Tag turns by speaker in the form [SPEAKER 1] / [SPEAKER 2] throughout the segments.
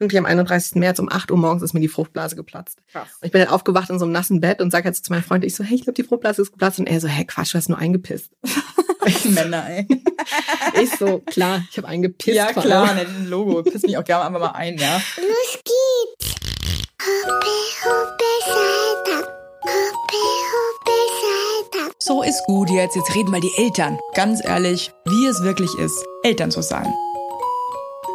[SPEAKER 1] Irgendwie am 31. März um 8 Uhr morgens ist mir die Fruchtblase geplatzt.
[SPEAKER 2] Krass.
[SPEAKER 1] Und ich bin dann aufgewacht in so einem nassen Bett und sage halt so zu meinem Freund, ich so, hey, ich glaube, die Fruchtblase ist geplatzt. Und er so, hey, Quatsch, du hast nur eingepisst.
[SPEAKER 2] Männer, ey.
[SPEAKER 1] Ich so, klar, ich habe eingepisst.
[SPEAKER 2] Ja, klar, ne, ein Logo. Piss mich auch gerne einfach mal ein, ja.
[SPEAKER 3] Los geht's. Hoppe, hoppe, Salta. Hoppe, hoppe, Salta.
[SPEAKER 2] So ist gut jetzt. Jetzt reden mal die Eltern. Ganz ehrlich, wie es wirklich ist, Eltern zu sein.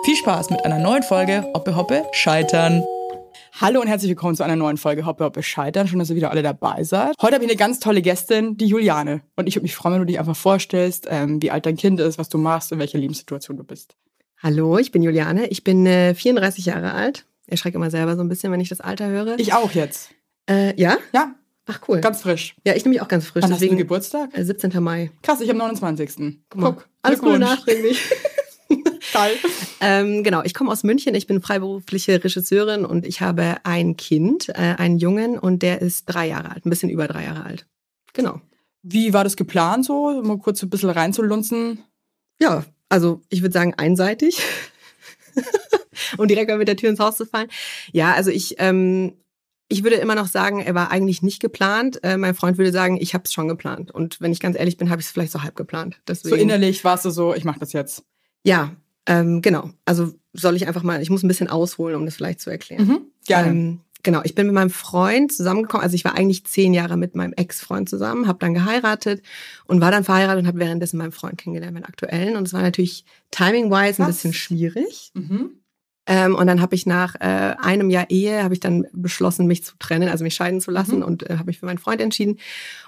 [SPEAKER 2] Viel Spaß mit einer neuen Folge Hoppe Hoppe Scheitern. Hallo und herzlich willkommen zu einer neuen Folge Hoppe Hoppe Scheitern. Schön, dass ihr wieder alle dabei seid. Heute habe ich eine ganz tolle Gästin, die Juliane. Und ich würde mich freuen, wenn du dich einfach vorstellst, ähm, wie alt dein Kind ist, was du machst, in welcher Lebenssituation du bist.
[SPEAKER 1] Hallo, ich bin Juliane. Ich bin äh, 34 Jahre alt. Ich erschrecke immer selber so ein bisschen, wenn ich das Alter höre.
[SPEAKER 2] Ich auch jetzt.
[SPEAKER 1] äh, ja?
[SPEAKER 2] Ja,
[SPEAKER 1] Ach, cool.
[SPEAKER 2] ganz frisch.
[SPEAKER 1] ja, ich nehme mich auch ganz frisch.
[SPEAKER 2] Wann hast du
[SPEAKER 1] deswegen
[SPEAKER 2] Geburtstag?
[SPEAKER 1] äh, 17. Mai.
[SPEAKER 2] Krass, ich am 29.
[SPEAKER 1] Guck mal.
[SPEAKER 2] Guck,
[SPEAKER 1] Alles Gute
[SPEAKER 2] Glückwunsch.
[SPEAKER 1] nachträglich.
[SPEAKER 2] Geil.
[SPEAKER 1] ähm, genau, ich komme aus München. Ich bin freiberufliche Regisseurin und ich habe ein Kind, äh, einen Jungen, und der ist drei Jahre alt, ein bisschen über drei Jahre alt. Genau.
[SPEAKER 2] Wie war das geplant so? Mal kurz ein bisschen reinzulunzen.
[SPEAKER 1] Ja, also ich würde sagen einseitig. um direkt mal mit der Tür ins Haus zu fallen. Ja, also ich, ähm, ich würde immer noch sagen, er war eigentlich nicht geplant. Äh, mein Freund würde sagen, ich habe es schon geplant. Und wenn ich ganz ehrlich bin, habe ich es vielleicht so halb geplant. Deswegen,
[SPEAKER 2] So innerlich warst du so, ich mach das jetzt.
[SPEAKER 1] Ja, ähm, genau. Also soll ich einfach mal, ich muss ein bisschen ausholen, um das vielleicht zu erklären.
[SPEAKER 2] Mhm. Gerne.
[SPEAKER 1] Ähm, genau, ich bin mit meinem Freund zusammengekommen. Also ich war eigentlich zehn Jahre mit meinem Ex-Freund zusammen, habe dann geheiratet und war dann verheiratet und habe währenddessen meinen Freund kennengelernt, meinen aktuellen. Und es war natürlich timing-wise ein bisschen schwierig.
[SPEAKER 2] mhm.
[SPEAKER 1] Ähm, und dann habe ich nach äh, einem Jahr Ehe, habe ich dann beschlossen, mich zu trennen, also mich scheiden zu lassen
[SPEAKER 2] Mhm.
[SPEAKER 1] und äh, habe mich für meinen Freund entschieden.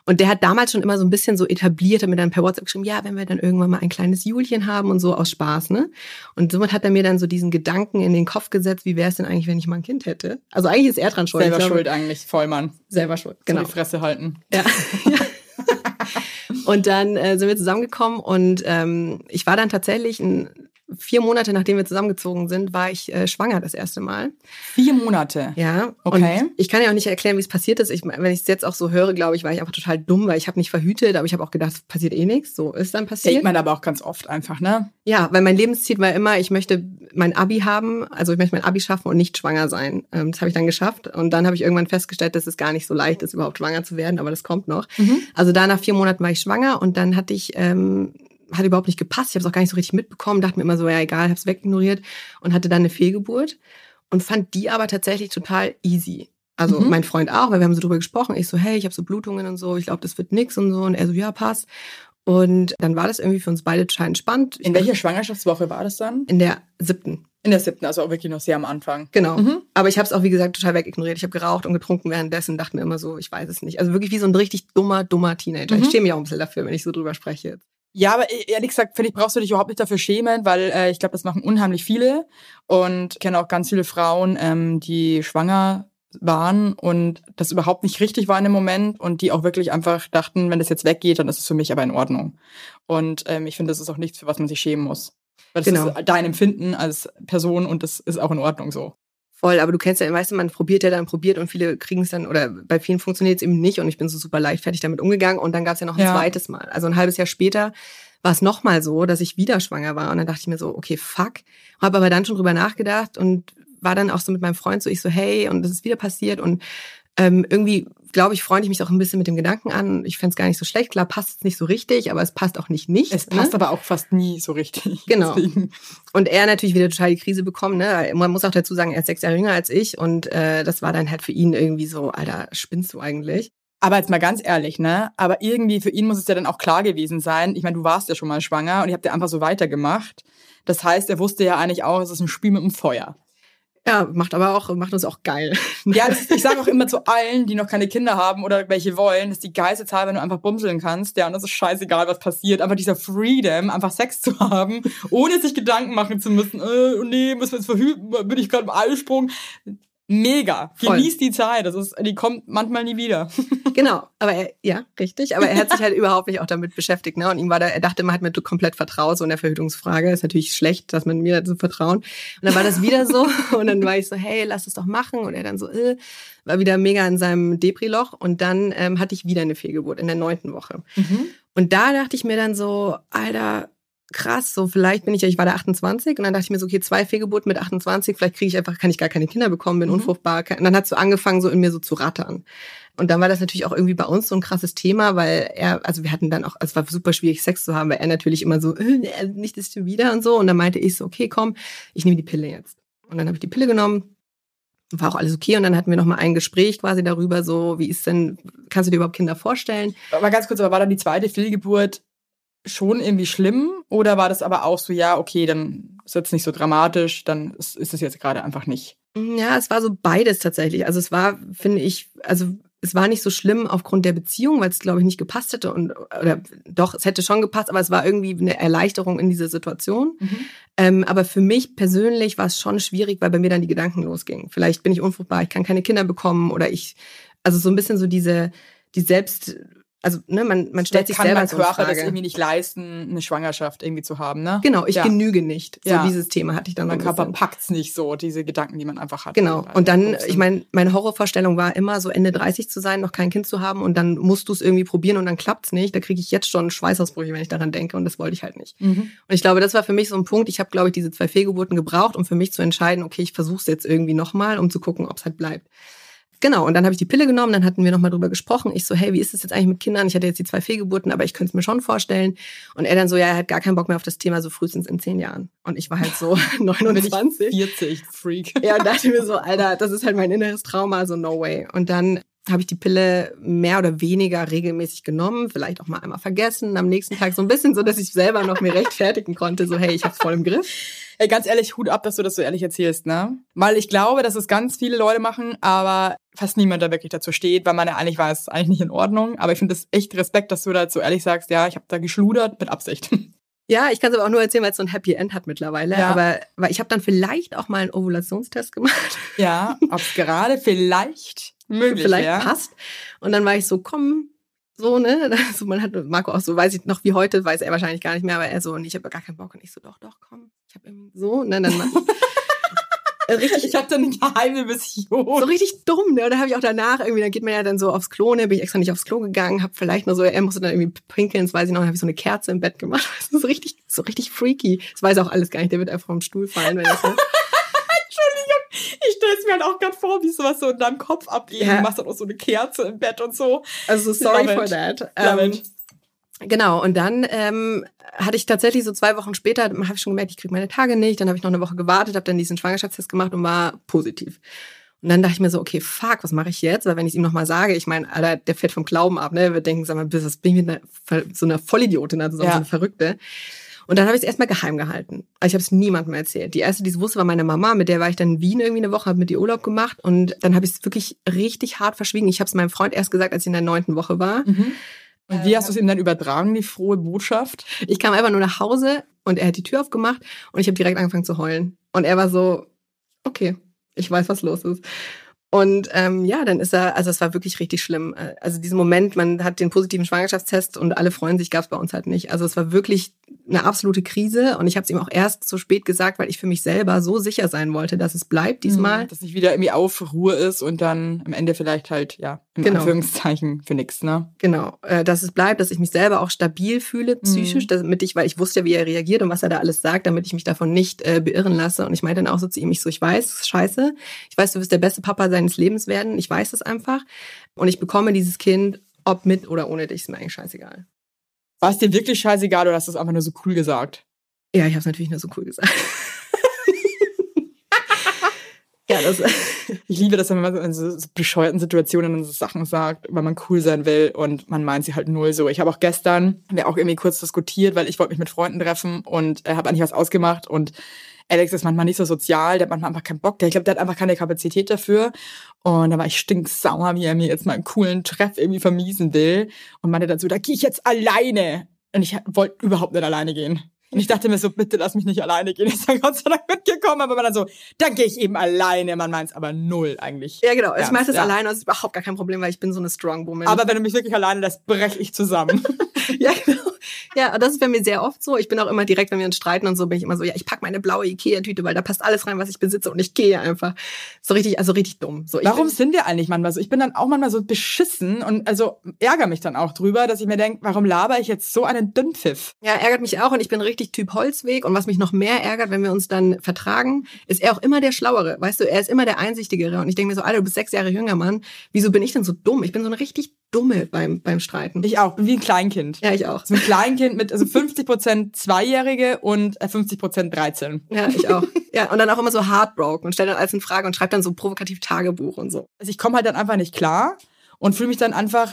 [SPEAKER 1] Und der hat damals schon immer so ein bisschen so etabliert, hat mir dann per WhatsApp geschrieben, ja, wenn wir dann irgendwann mal ein kleines Julchen haben und so aus Spaß, ne? Und somit hat er mir dann so diesen Gedanken in den Kopf gesetzt, wie wäre es denn eigentlich, wenn ich mal ein Kind hätte? Also eigentlich ist er dran schuld.
[SPEAKER 2] Selber schuld eigentlich, Vollmann.
[SPEAKER 1] Selber schuld,
[SPEAKER 2] Genau.
[SPEAKER 1] genau.
[SPEAKER 2] die Fresse halten.
[SPEAKER 1] Ja. ja. Und dann äh, sind wir zusammengekommen und ähm, ich war dann tatsächlich ein, vier Monate, nachdem wir zusammengezogen sind, war ich äh, schwanger das erste Mal.
[SPEAKER 2] Vier Monate.
[SPEAKER 1] Ja.
[SPEAKER 2] Okay.
[SPEAKER 1] Und ich kann ja auch nicht erklären, wie es passiert ist. Ich, wenn ich es jetzt auch so höre, glaube ich, war ich einfach total dumm, weil ich habe nicht verhütet, aber ich habe auch gedacht, es passiert eh nichts. So ist dann passiert.
[SPEAKER 2] Denkt man aber auch ganz oft einfach, ne?
[SPEAKER 1] Ja, weil mein Lebensziel war immer, ich möchte mein Abi haben, also ich möchte mein Abi schaffen und nicht schwanger sein. Ähm, das habe ich dann geschafft und dann habe ich irgendwann festgestellt, dass es gar nicht so leicht ist, überhaupt schwanger zu werden, aber das kommt noch.
[SPEAKER 2] Mhm.
[SPEAKER 1] Also da nach vier Monaten war ich schwanger und dann hatte ich, ähm, hat überhaupt nicht gepasst. Ich habe es auch gar nicht so richtig mitbekommen, dachte mir immer so, ja egal, habe es wegignoriert und hatte dann eine Fehlgeburt und fand die aber tatsächlich total easy. Also
[SPEAKER 2] Mhm.
[SPEAKER 1] mein Freund auch, weil wir haben so drüber gesprochen. Ich so, hey, ich habe so Blutungen und so, ich glaube, das wird nix und so. Und er so, ja, passt. Und dann war das irgendwie für uns beide total entspannt.
[SPEAKER 2] In welcher Schwangerschaftswoche war das dann?
[SPEAKER 1] In der siebten.
[SPEAKER 2] In der siebten, also auch wirklich noch sehr am Anfang.
[SPEAKER 1] Genau.
[SPEAKER 2] Mhm.
[SPEAKER 1] Aber ich habe es auch, wie gesagt, total wegignoriert. Ich habe geraucht und getrunken währenddessen, dachte mir immer so, ich weiß es nicht. Also wirklich wie so ein richtig dummer, dummer Teenager.
[SPEAKER 2] Mhm.
[SPEAKER 1] Ich schäme mich auch ein bisschen dafür, wenn ich so drüber spreche.
[SPEAKER 2] Ja, aber e- ehrlich gesagt, finde ich, brauchst du dich überhaupt nicht dafür schämen, weil äh, ich glaube, das machen unheimlich viele. Und ich kenne auch ganz viele Frauen, ähm, die schwanger waren und das überhaupt nicht richtig war in dem Moment und die auch wirklich einfach dachten, wenn das jetzt weggeht, dann ist es für mich aber in Ordnung. Und ähm, ich finde, das ist auch nichts, für was man sich schämen muss. Weil das
[SPEAKER 1] Genau.
[SPEAKER 2] ist dein Empfinden als Person und das ist auch in Ordnung so.
[SPEAKER 1] Voll, aber du kennst ja, weißt du, man probiert ja dann, probiert und viele kriegen es dann, oder bei vielen funktioniert es eben nicht und ich bin so super leichtfertig damit umgegangen und dann gab es ja noch ein
[SPEAKER 2] Ja.
[SPEAKER 1] zweites Mal. Also ein halbes Jahr später war es nochmal so, dass ich wieder schwanger war und dann dachte ich mir so, okay, fuck. Habe aber dann schon drüber nachgedacht und war dann auch so mit meinem Freund so, ich so, hey, und das ist wieder passiert und ähm, irgendwie, glaube ich, freunde ich mich auch ein bisschen mit dem Gedanken an. Ich fände es gar nicht so schlecht. Klar, passt es nicht so richtig, aber es passt auch nicht nicht.
[SPEAKER 2] Es
[SPEAKER 1] ne?
[SPEAKER 2] passt aber auch fast nie so richtig.
[SPEAKER 1] Genau.
[SPEAKER 2] Deswegen.
[SPEAKER 1] Und er natürlich wieder total die Krise bekommen. Ne? Man muss auch dazu sagen, er ist sechs Jahre jünger als ich und äh, das war dann halt für ihn irgendwie so, Alter, spinnst du eigentlich?
[SPEAKER 2] Aber jetzt mal ganz ehrlich, ne? Aber irgendwie für ihn muss es ja dann auch klar gewesen sein. Ich meine, du warst ja schon mal schwanger und ihr habt ja einfach so weitergemacht. Das heißt, er wusste ja eigentlich auch, es ist ein Spiel mit dem Feuer.
[SPEAKER 1] Ja, macht aber auch, macht uns auch geil.
[SPEAKER 2] Ja, das, ich sage auch immer zu allen, die noch keine Kinder haben oder welche wollen, das ist die geilste Zahl, wenn du einfach bumseln kannst. Ja, und das ist scheißegal, was passiert. Aber dieser Freedom, einfach Sex zu haben, ohne sich Gedanken machen zu müssen, äh, nee, müssen wir jetzt verhüten, bin ich gerade im Eisprung. Mega.
[SPEAKER 1] Voll.
[SPEAKER 2] Genieß die Zeit. Das ist, die kommt manchmal nie wieder.
[SPEAKER 1] genau, aber er, ja, richtig. Aber er hat sich halt überhaupt nicht auch damit beschäftigt. Ne? Und ihm war da, er dachte, man hat mir komplett vertraut, so in der Verhütungsfrage. Ist natürlich schlecht, dass man mir so vertrauen. Und dann war das wieder so. Und dann war ich so, hey, lass es doch machen. Und er dann so, äh, war wieder mega in seinem Depri-Loch. Und dann ähm, hatte ich wieder eine Fehlgeburt in der neunten Woche. Und da dachte ich mir dann so, Alter, krass, so vielleicht bin ich ja, ich war da 28 und dann dachte ich mir so, okay, zwei Fehlgeburten mit 28, vielleicht kriege ich einfach, kann ich gar keine Kinder bekommen, bin
[SPEAKER 2] Mhm.
[SPEAKER 1] unfruchtbar. Und dann hat so angefangen, so in mir so zu rattern. Und dann war das natürlich auch irgendwie bei uns so ein krasses Thema, weil er, also wir hatten dann auch, also es war super schwierig, Sex zu haben, weil er natürlich immer so, äh, nicht das schon wieder und so. Und dann meinte ich so, okay, komm, ich nehme die Pille jetzt. Und dann habe ich die Pille genommen, war auch alles okay. Und dann hatten wir noch mal ein Gespräch quasi darüber, so, wie ist denn, kannst du dir überhaupt Kinder vorstellen?
[SPEAKER 2] Aber ganz kurz, aber war dann die zweite Fehlgeburt schon irgendwie schlimm? Oder war das aber auch so, ja, okay, dann ist jetzt nicht so dramatisch, dann ist, ist es jetzt gerade einfach nicht.
[SPEAKER 1] Ja, es war so beides tatsächlich. Also es war, finde ich, also es war nicht so schlimm aufgrund der Beziehung, weil es, glaube ich, nicht gepasst hätte. Und, oder doch, es hätte schon gepasst, aber es war irgendwie eine Erleichterung in dieser Situation. Ähm, aber für mich persönlich war es schon schwierig, weil bei mir dann die Gedanken losgingen. Vielleicht bin ich unfruchtbar, ich kann keine Kinder bekommen oder ich, also so ein bisschen so diese, die Selbst, also ne, man, man stellt sich
[SPEAKER 2] kann
[SPEAKER 1] selber
[SPEAKER 2] mein
[SPEAKER 1] so
[SPEAKER 2] Körper das
[SPEAKER 1] Frage.
[SPEAKER 2] irgendwie nicht leisten, eine Schwangerschaft irgendwie zu haben, ne?
[SPEAKER 1] Genau, ich
[SPEAKER 2] Ja.
[SPEAKER 1] genüge nicht. So
[SPEAKER 2] Ja.
[SPEAKER 1] dieses Thema hatte ich dann
[SPEAKER 2] Mein Körper packt's nicht so, diese Gedanken, die man einfach hat.
[SPEAKER 1] Genau. Und dann, ich meine, meine Horrorvorstellung war immer so Ende 30 zu sein, noch kein Kind zu haben und dann musst du es irgendwie probieren und dann klappt's nicht. Da kriege ich jetzt schon Schweißausbrüche, wenn ich daran denke und das wollte ich halt nicht.
[SPEAKER 2] Mhm.
[SPEAKER 1] Und ich glaube, das war für mich so ein Punkt. Ich habe, glaube ich, diese zwei Fehlgeburten gebraucht, um für mich zu entscheiden, okay, ich versuche es jetzt irgendwie nochmal, um zu gucken, ob es halt bleibt. Genau, und dann habe ich die Pille genommen, dann hatten wir nochmal drüber gesprochen. Ich so, hey, wie ist es jetzt eigentlich mit Kindern? Ich hatte jetzt die zwei Fehlgeburten, aber ich könnte es mir schon vorstellen. Und er dann so, ja, er hat gar keinen Bock mehr auf das Thema, so frühestens in zehn Jahren. Und ich war halt so
[SPEAKER 2] Bin ich
[SPEAKER 1] 29.
[SPEAKER 2] 40, Freak.
[SPEAKER 1] Ja, und dachte mir so, Alter, das ist halt mein inneres Trauma, so no way. Und dann habe ich die Pille mehr oder weniger regelmäßig genommen, vielleicht auch mal einmal vergessen, am nächsten Tag so ein bisschen so, dass ich selber noch mir rechtfertigen konnte, so hey, ich hab's voll im Griff.
[SPEAKER 2] Ey, ganz ehrlich, Hut ab, dass du das so ehrlich erzählst, ne? Weil ich glaube, dass es ganz viele Leute machen, aber fast niemand da wirklich dazu steht, weil man ja eigentlich weiß, eigentlich nicht in Ordnung. Aber ich finde es echt Respekt, dass du da so ehrlich sagst, ja, ich habe da geschludert mit Absicht.
[SPEAKER 1] Ja, ich kann es aber auch nur erzählen, weil es so ein Happy End hat mittlerweile.
[SPEAKER 2] Ja.
[SPEAKER 1] Aber weil ich habe dann vielleicht auch mal einen Ovulationstest gemacht,
[SPEAKER 2] ja, ob es gerade vielleicht möglich
[SPEAKER 1] vielleicht
[SPEAKER 2] wäre.
[SPEAKER 1] passt. Und dann war ich so, komm, so, ne? Also man hat Marco auch so, weiß ich noch wie heute, weiß er wahrscheinlich gar nicht mehr, aber er so, und ich habe gar keinen Bock. Und ich so, doch, doch, komm. Ich habe irgendwie so, ne? Dann richtig
[SPEAKER 2] Ich habe da eine geheime Mission.
[SPEAKER 1] so richtig dumm, ne? Und dann habe ich auch danach irgendwie, dann geht man ja dann so aufs Klo, ne? Bin ich extra nicht aufs Klo gegangen, habe vielleicht nur so, er musste dann irgendwie pinkeln, das weiß ich noch, dann habe ich so eine Kerze im Bett gemacht. Das ist so richtig, so richtig freaky. Das weiß auch alles gar nicht, der wird einfach vom Stuhl fallen, wenn er so.
[SPEAKER 2] Ich stelle es mir halt auch gerade vor, wie sowas so in deinem Kopf abgeht.
[SPEAKER 1] Ja.
[SPEAKER 2] Du machst dann auch so eine Kerze im Bett und so.
[SPEAKER 1] Also sorry
[SPEAKER 2] Love
[SPEAKER 1] for
[SPEAKER 2] it.
[SPEAKER 1] that.
[SPEAKER 2] Love
[SPEAKER 1] Ähm,
[SPEAKER 2] it.
[SPEAKER 1] Genau, und dann ähm, hatte ich tatsächlich so zwei Wochen später, habe ich schon gemerkt, ich kriege meine Tage nicht. Dann habe ich noch eine Woche gewartet, habe dann diesen Schwangerschaftstest gemacht und war positiv. Und dann dachte ich mir so, okay, fuck, was mache ich jetzt? Weil wenn ich es ihm nochmal sage, ich meine, Alter, der fährt vom Glauben ab, ne? Wir denken, sag mal, bist das bin ich mit einer, so einer Vollidiotin, also so
[SPEAKER 2] Ja.
[SPEAKER 1] eine Verrückte. Und dann habe ich es erstmal geheim gehalten. Also ich habe es niemandem erzählt. Die erste, die es wusste, war meine Mama. Mit der war ich dann in Wien irgendwie eine Woche, habe mit ihr Urlaub gemacht. Und dann habe ich es wirklich richtig hart verschwiegen. Ich habe es meinem Freund erst gesagt, als ich in der neunten Woche war.
[SPEAKER 2] Mhm. Und wie hast du es ihm dann übertragen, die frohe Botschaft?
[SPEAKER 1] Ich kam einfach nur nach Hause und er hat die Tür aufgemacht und ich habe direkt angefangen zu heulen. Und er war so, okay, ich weiß, was los ist. Und ähm, ja, dann ist er, also es war wirklich richtig schlimm. Äh, Also diesen Moment, man hat den positiven Schwangerschaftstest und alle freuen sich, gab es bei uns halt nicht. Also es war wirklich eine absolute Krise und ich habe es ihm auch erst so spät gesagt, weil ich für mich selber so sicher sein wollte, dass es bleibt diesmal.
[SPEAKER 2] Dass nicht wieder irgendwie Aufruhr ist und dann am Ende vielleicht halt, ja, im
[SPEAKER 1] Genau.
[SPEAKER 2] Anführungszeichen für nix, ne?
[SPEAKER 1] Genau, äh, dass es bleibt, dass ich mich selber auch stabil fühle, psychisch, damit ich, weil ich wusste ja, wie er reagiert und was er da alles sagt, damit ich mich davon nicht äh, beirren lasse. Und ich meinte dann auch so zu ihm, ich so, ich weiß, scheiße, ich weiß, du wirst der beste Papa seines Lebens werden, ich weiß es einfach. Und ich bekomme dieses Kind, ob mit oder ohne dich, ist mir eigentlich scheißegal.
[SPEAKER 2] War es dir wirklich scheißegal oder hast du es einfach nur so cool gesagt?
[SPEAKER 1] Ja, ich habe es natürlich nur so cool gesagt. Ja, das,
[SPEAKER 2] Ich liebe das, wenn man in so, so bescheuerten Situationen so Sachen sagt, weil man cool sein will und man meint sie halt null so. Ich habe auch gestern, wir auch irgendwie kurz diskutiert, weil ich wollte mich mit Freunden treffen und äh, habe eigentlich was ausgemacht und Alex ist manchmal nicht so sozial, der hat manchmal einfach keinen Bock, der, ich glaube, der hat einfach keine Kapazität dafür. Und da war ich stinksauer, wie er mir jetzt mal einen coolen Treff irgendwie vermiesen will und meinte dazu, da gehe ich jetzt alleine. Und ich wollte überhaupt nicht alleine gehen. Und ich dachte mir so, bitte lass mich nicht alleine gehen. Ich bin Gott sei Dank mitgekommen, aber man dann so, dann gehe ich eben alleine. Man meint es aber null eigentlich.
[SPEAKER 1] ja, genau. Ich
[SPEAKER 2] Ernst,
[SPEAKER 1] mache das
[SPEAKER 2] ja.
[SPEAKER 1] alleine und es ist überhaupt gar kein Problem, weil ich bin so eine Strong Woman.
[SPEAKER 2] Aber wenn du mich wirklich alleine lässt, breche ich zusammen.
[SPEAKER 1] ja, genau. Ja, das ist bei mir sehr oft so. Ich bin auch immer direkt, wenn wir uns streiten und so, bin ich immer so, ja, ich pack meine blaue Ikea-Tüte, weil da passt alles rein, was ich besitze und ich gehe einfach. So richtig, also richtig dumm. So,
[SPEAKER 2] Warum
[SPEAKER 1] bin-
[SPEAKER 2] sind wir eigentlich manchmal so? Ich bin dann auch manchmal so beschissen und also ärgere mich dann auch drüber, dass ich mir denke, warum laber ich jetzt so einen Dünnpfiff?
[SPEAKER 1] Ja, ärgert mich auch und ich bin richtig Typ Holzweg und was mich noch mehr ärgert, wenn wir uns dann vertragen, ist er auch immer der Schlauere. Weißt du, er ist immer der Einsichtigere und ich denke mir so, Alter, du bist sechs Jahre jünger, Mann. Wieso bin ich denn so dumm? Ich bin so eine richtig dumme beim, beim Streiten.
[SPEAKER 2] Ich auch, bin wie ein Kleinkind.
[SPEAKER 1] ja, ich auch.
[SPEAKER 2] So ein Kleinkind mit also 50% Zweijährige und äh, 50% 13.
[SPEAKER 1] Ja, ich auch. Ja, und dann auch immer so heartbroken und stelle dann alles in Frage und schreibe dann so provokativ Tagebuch und so.
[SPEAKER 2] Also ich komme halt dann einfach nicht klar und fühle mich dann einfach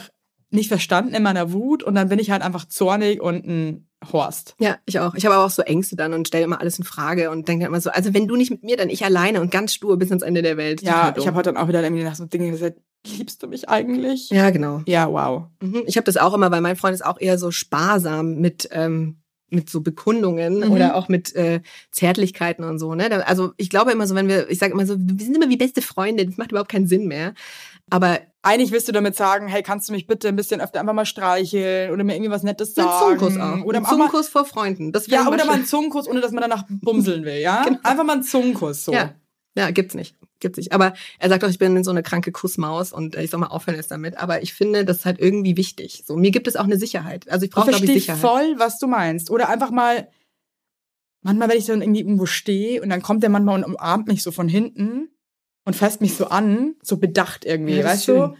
[SPEAKER 2] nicht verstanden in meiner Wut und dann bin ich halt einfach zornig und ein Horst.
[SPEAKER 1] Ja, ich auch. Ich habe aber auch so Ängste dann und stelle immer alles in Frage und denke dann immer so, also wenn du nicht mit mir, dann ich alleine und ganz stur bis ans Ende der Welt.
[SPEAKER 2] Ja, ich habe heute dann auch wieder irgendwie nach so Dingen gesagt, liebst du mich eigentlich?
[SPEAKER 1] Ja, genau.
[SPEAKER 2] Ja, wow.
[SPEAKER 1] Mhm. Ich habe das auch immer, weil mein Freund ist auch eher so sparsam mit ähm, mit so Bekundungen
[SPEAKER 2] Mhm.
[SPEAKER 1] oder auch mit äh, Zärtlichkeiten und so. Ne? Also ich glaube immer so, wenn wir, ich sage immer so, wir sind immer wie beste Freunde, das macht überhaupt keinen Sinn mehr. Aber
[SPEAKER 2] Eigentlich willst du damit sagen, hey, kannst du mich bitte ein bisschen öfter einfach mal streicheln oder mir irgendwie was Nettes
[SPEAKER 1] ein
[SPEAKER 2] sagen?
[SPEAKER 1] Zungenkuss auch.
[SPEAKER 2] Oder
[SPEAKER 1] ein Zungenkuss vor Freunden. Das
[SPEAKER 2] ja, oder mal einen Zungenkuss, ohne dass man danach bumseln will, ja?
[SPEAKER 1] Genau.
[SPEAKER 2] Einfach mal einen Zungenkuss, so.
[SPEAKER 1] Ja. Ja, gibt's nicht. Gibt's nicht. Aber er sagt auch, ich bin so eine kranke Kussmaus und ich soll mal aufhören jetzt damit. Aber ich finde, das ist halt irgendwie wichtig. So, mir gibt es auch eine Sicherheit. Also ich brauche, glaube ich,
[SPEAKER 2] verstehe
[SPEAKER 1] Sicherheit.
[SPEAKER 2] voll, was du meinst. Oder einfach mal, manchmal, wenn ich dann irgendwie irgendwo stehe und dann kommt der manchmal und umarmt mich so von hinten und fasst mich so an, so bedacht irgendwie,
[SPEAKER 1] Ja,
[SPEAKER 2] weißt du?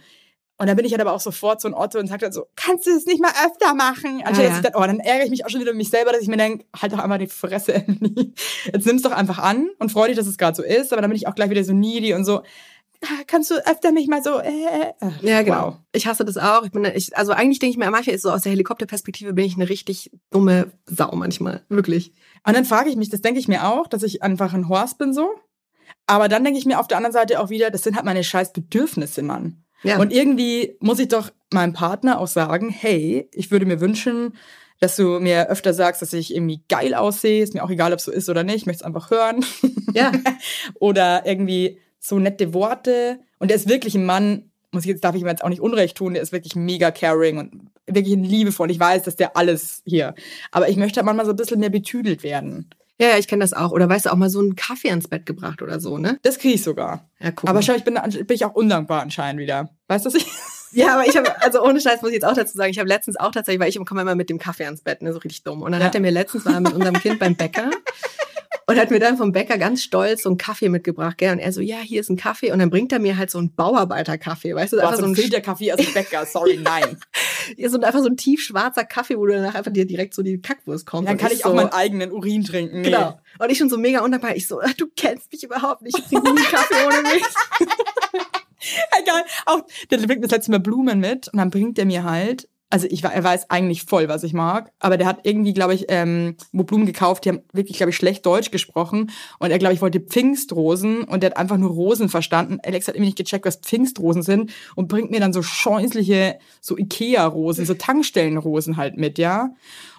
[SPEAKER 2] Und dann bin ich halt aber auch sofort so ein Otto und sag dann so, kannst du es nicht mal öfter machen? Anstatt
[SPEAKER 1] ja.
[SPEAKER 2] dass ich dann, oh, dann ärgere ich mich auch schon wieder über mich selber, dass ich mir denke, halt doch einmal die Fresse, Emily. Jetzt nimm's doch einfach an und freu dich, dass es gerade so ist, aber dann bin ich auch gleich wieder so needy und so, ah, kannst du öfter mich mal so, äh, äh.
[SPEAKER 1] Ja, genau.
[SPEAKER 2] Wow.
[SPEAKER 1] Ich hasse das auch. Ich bin, ich, also eigentlich denke ich mir, manchmal ist so aus der Helikopterperspektive bin ich eine richtig dumme Sau manchmal. Wirklich.
[SPEAKER 2] Und dann frage ich mich, das denke ich mir auch, dass ich einfach ein Horst bin so. Aber dann denke ich mir auf der anderen Seite auch wieder, das sind halt meine scheiß Bedürfnisse, Mann.
[SPEAKER 1] Ja.
[SPEAKER 2] Und irgendwie muss ich doch meinem Partner auch sagen, hey, ich würde mir wünschen, dass du mir öfter sagst, dass ich irgendwie geil aussehe. Ist mir auch egal, ob es so ist oder nicht. Ich möchte es einfach hören.
[SPEAKER 1] ja.
[SPEAKER 2] oder irgendwie so nette Worte. Und er ist wirklich ein Mann, muss ich jetzt, darf ich ihm jetzt auch nicht Unrecht tun, der ist wirklich mega caring und wirklich ein liebevoll. Ich weiß, dass der alles hier. Aber ich möchte halt manchmal so ein bisschen mehr betüdelt werden.
[SPEAKER 1] Ja, ja, ich kenne das auch. Oder weißt du, auch mal so einen Kaffee ans Bett gebracht oder so, ne?
[SPEAKER 2] Das kriege ich sogar.
[SPEAKER 1] Ja, guck
[SPEAKER 2] Aber
[SPEAKER 1] mal.
[SPEAKER 2] schau, ich bin, bin ich auch undankbar anscheinend wieder. Weißt du, was ich?
[SPEAKER 1] Ja, aber ich habe, also ohne Scheiß muss ich jetzt auch dazu sagen, ich habe letztens auch tatsächlich, weil ich komme immer mit dem Kaffee ans Bett, ne, so richtig dumm. Und dann
[SPEAKER 2] Ja.
[SPEAKER 1] hat er mir letztens war er mit unserem Kind beim Bäcker und hat mir dann vom Bäcker ganz stolz so einen Kaffee mitgebracht, gell? Und er so, ja, hier ist ein Kaffee. Und dann bringt er mir halt so einen Bauarbeiterkaffee, weißt du, einfach so ein,
[SPEAKER 2] Filterkaffee aus dem Bäcker. Sorry, nein.
[SPEAKER 1] ja, so einfach so ein tiefschwarzer Kaffee, wo du danach einfach dir direkt so die Kackwurst kommt.
[SPEAKER 2] Dann kann ich
[SPEAKER 1] so,
[SPEAKER 2] auch meinen eigenen Urin trinken. Nee.
[SPEAKER 1] Genau. Und ich schon so mega undankbar. Ich so, "Ah, du kennst mich überhaupt nicht. Ich trinke nie Kaffee ohne mich.
[SPEAKER 2] Egal. Auch, der bringt mir das letzte Mal Blumen mit und dann bringt er mir halt, also ich, er weiß eigentlich voll, was ich mag, aber der hat irgendwie, glaube ich, ähm, wo Blumen gekauft, die haben wirklich, glaube ich, schlecht Deutsch gesprochen und er, glaube ich, wollte Pfingstrosen und der hat einfach nur Rosen verstanden. Alex hat irgendwie nicht gecheckt, was Pfingstrosen sind und bringt mir dann so scheußliche, so Ikea-Rosen, so Tankstellenrosen halt mit, ja.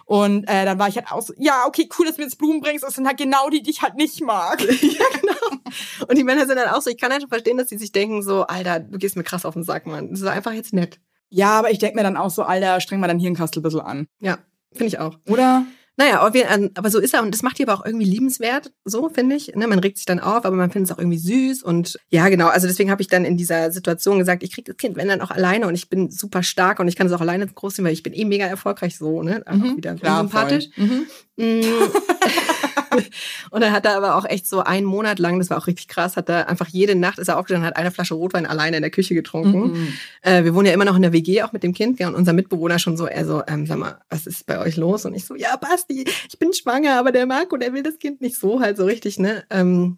[SPEAKER 2] Und äh, dann war ich halt auch so, ja, okay, cool, dass du mir jetzt Blumen bringst, das sind halt genau die, die ich halt nicht mag.
[SPEAKER 1] ja, genau. Und die Männer sind dann auch so, ich kann halt schon verstehen, dass die sich denken so, Alter, du gehst mir krass auf den Sack, Mann. Das ist einfach jetzt nett.
[SPEAKER 2] Ja, aber ich denk mir dann auch so, Alter, streng mal dein Hirnkastel ein bisschen an.
[SPEAKER 1] Ja, finde ich auch.
[SPEAKER 2] Oder?
[SPEAKER 1] Naja, aber, ähm, aber so ist er und das macht die aber auch irgendwie liebenswert, so finde ich. Ne, man regt sich dann auf, aber man findet es auch irgendwie süß und ja, genau. Also deswegen habe ich dann in dieser Situation gesagt, ich krieg das Kind, wenn dann auch alleine und ich bin super stark und ich kann es auch alleine großziehen, weil ich bin eh mega erfolgreich so, ne? Einfach wieder sympathisch.
[SPEAKER 2] voll. Mhm.
[SPEAKER 1] Und dann hat er aber auch echt so einen Monat lang, das war auch richtig krass, hat er einfach jede Nacht ist er aufgestanden, hat eine Flasche Rotwein alleine in der Küche getrunken.
[SPEAKER 2] Mhm.
[SPEAKER 1] Äh, wir wohnen ja immer noch in der WG, auch mit dem Kind, gell, und unser Mitbewohner schon so, er so, ähm, sag mal, was ist bei euch los? Und ich so, ja, Basti, ich bin schwanger, aber der mag und er will das Kind nicht so, halt so richtig, ne? Ähm,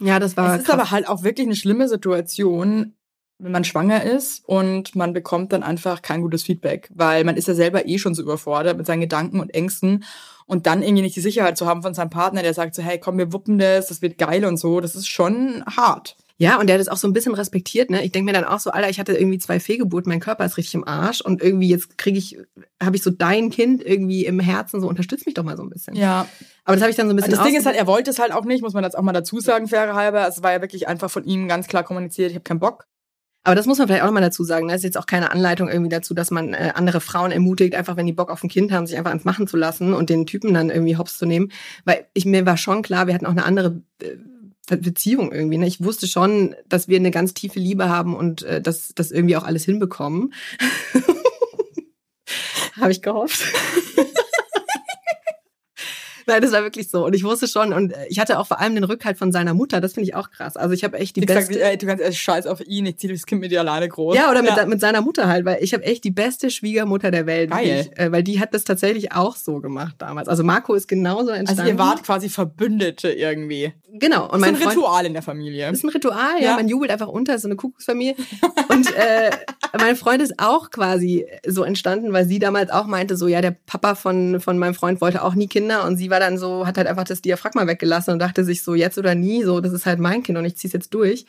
[SPEAKER 1] ja, das war.
[SPEAKER 2] Es ist
[SPEAKER 1] krass.
[SPEAKER 2] aber halt auch wirklich eine schlimme Situation, wenn man schwanger ist und man bekommt dann einfach kein gutes Feedback, weil man ist ja selber eh schon so überfordert mit seinen Gedanken und Ängsten und dann irgendwie nicht die Sicherheit zu haben von seinem Partner, der sagt so, hey, komm, wir wuppen das, das wird geil und so, das ist schon hart.
[SPEAKER 1] Ja, und der hat es auch so ein bisschen respektiert, ne? Ich denke mir dann auch so, Alter, ich hatte irgendwie zwei Fehlgeburten, mein Körper ist richtig im Arsch und irgendwie jetzt kriege ich, habe ich so dein Kind irgendwie im Herzen, so unterstützt mich doch mal so ein bisschen.
[SPEAKER 2] Ja.
[SPEAKER 1] Aber das habe ich dann so ein bisschen
[SPEAKER 2] Das Ding ist halt, er wollte es halt auch nicht, muss man jetzt auch mal dazu sagen, faire halber. Es war ja wirklich einfach von ihm ganz klar kommuniziert, ich habe keinen Bock.
[SPEAKER 1] Aber das muss man vielleicht auch nochmal dazu sagen. Das ist jetzt auch keine Anleitung irgendwie dazu, dass man äh, andere Frauen ermutigt, einfach wenn die Bock auf ein Kind haben, sich einfach ans Machen zu lassen und den Typen dann irgendwie hops zu nehmen. Weil ich mir war schon klar, wir hatten auch eine andere äh, Beziehung irgendwie. Ne? Ich wusste schon, dass wir eine ganz tiefe Liebe haben und äh, dass das irgendwie auch alles hinbekommen. Habe ich gehofft. Nein, das war wirklich so. Und ich wusste schon, und äh, ich hatte auch vor allem den Rückhalt von seiner Mutter. Das finde ich auch krass. Also ich habe echt die
[SPEAKER 2] Die
[SPEAKER 1] beste.
[SPEAKER 2] gesagt, ey, du kannst erst scheiß auf ihn, ich zieh das Kind mit dir alleine groß.
[SPEAKER 1] Ja, oder mit, mit seiner Mutter halt, weil ich habe echt die beste Schwiegermutter der Welt.
[SPEAKER 2] Geil.
[SPEAKER 1] wirklich, äh, weil die hat das tatsächlich auch so gemacht damals. Also Marco ist genauso entstanden.
[SPEAKER 2] Also ihr wart quasi Verbündete irgendwie.
[SPEAKER 1] genau. Und
[SPEAKER 2] Und
[SPEAKER 1] mein
[SPEAKER 2] mein
[SPEAKER 1] Freund,
[SPEAKER 2] Ritual in der Familie.
[SPEAKER 1] Das ist ein Ritual, ja.
[SPEAKER 2] Ja.
[SPEAKER 1] Man jubelt einfach unter, ist so eine Kuckucksfamilie. Und äh, mein Freund ist auch quasi so entstanden, weil sie damals auch meinte, so, ja, der Papa von, von meinem Freund wollte auch nie Kinder und sie war dann so, hat halt einfach das Diaphragma weggelassen und dachte sich so, jetzt oder nie, so, das ist halt mein Kind und ich zieh's jetzt durch.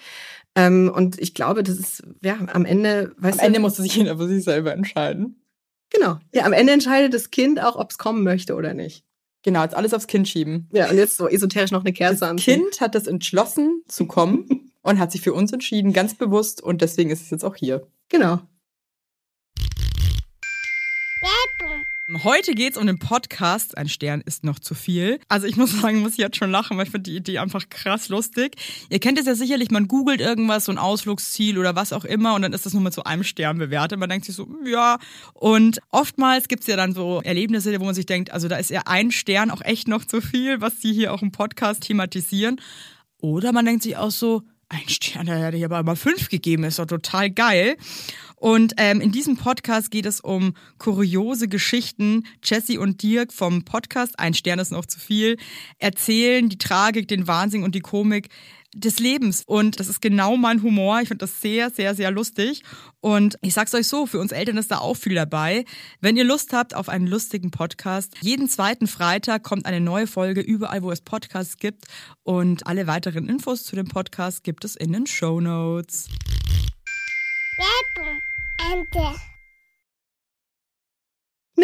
[SPEAKER 1] Ähm, und ich glaube, das ist, ja, am Ende, weißt
[SPEAKER 2] Am Ende
[SPEAKER 1] du,
[SPEAKER 2] musste sich jeder für sich selber entscheiden.
[SPEAKER 1] genau, ja, am Ende entscheidet das Kind auch, ob es kommen möchte oder nicht.
[SPEAKER 2] Genau, jetzt alles aufs Kind schieben.
[SPEAKER 1] Ja, und jetzt so esoterisch noch eine Kerze
[SPEAKER 2] Das
[SPEAKER 1] an.
[SPEAKER 2] Kind hat das entschlossen zu kommen und hat sich für uns entschieden, ganz bewusst. Und deswegen ist es jetzt auch hier.
[SPEAKER 1] Genau.
[SPEAKER 2] Heute geht's um den Podcast. Ein Stern ist noch zu viel. Also ich muss sagen, muss ich jetzt schon lachen, weil ich finde die Idee einfach krass lustig. Ihr kennt es ja sicherlich, man googelt irgendwas, so ein Ausflugsziel oder was auch immer und dann ist das nur mit so einem Stern bewertet. Man denkt sich so, ja. Und oftmals gibt's ja dann so Erlebnisse, wo man sich denkt, also da ist ja ein Stern auch echt noch zu viel, was die hier auch im Podcast thematisieren. Oder man denkt sich auch so, ein Stern, da hätte ich aber mal fünf gegeben, ist doch total geil. Und ähm, in diesem Podcast geht es um kuriose Geschichten. Jesse und Dirk vom Podcast Ein Stern ist noch zu viel erzählen die Tragik, den Wahnsinn und die Komik des Lebens. Und das ist genau mein Humor. Ich finde das sehr, sehr, sehr lustig. Und ich sag's euch so, für uns Eltern ist da auch viel dabei. Wenn ihr Lust habt auf einen lustigen Podcast, jeden zweiten Freitag kommt eine neue Folge überall, wo es Podcasts gibt. Und alle weiteren Infos zu dem Podcast gibt es in den Show Notes.
[SPEAKER 3] Ende.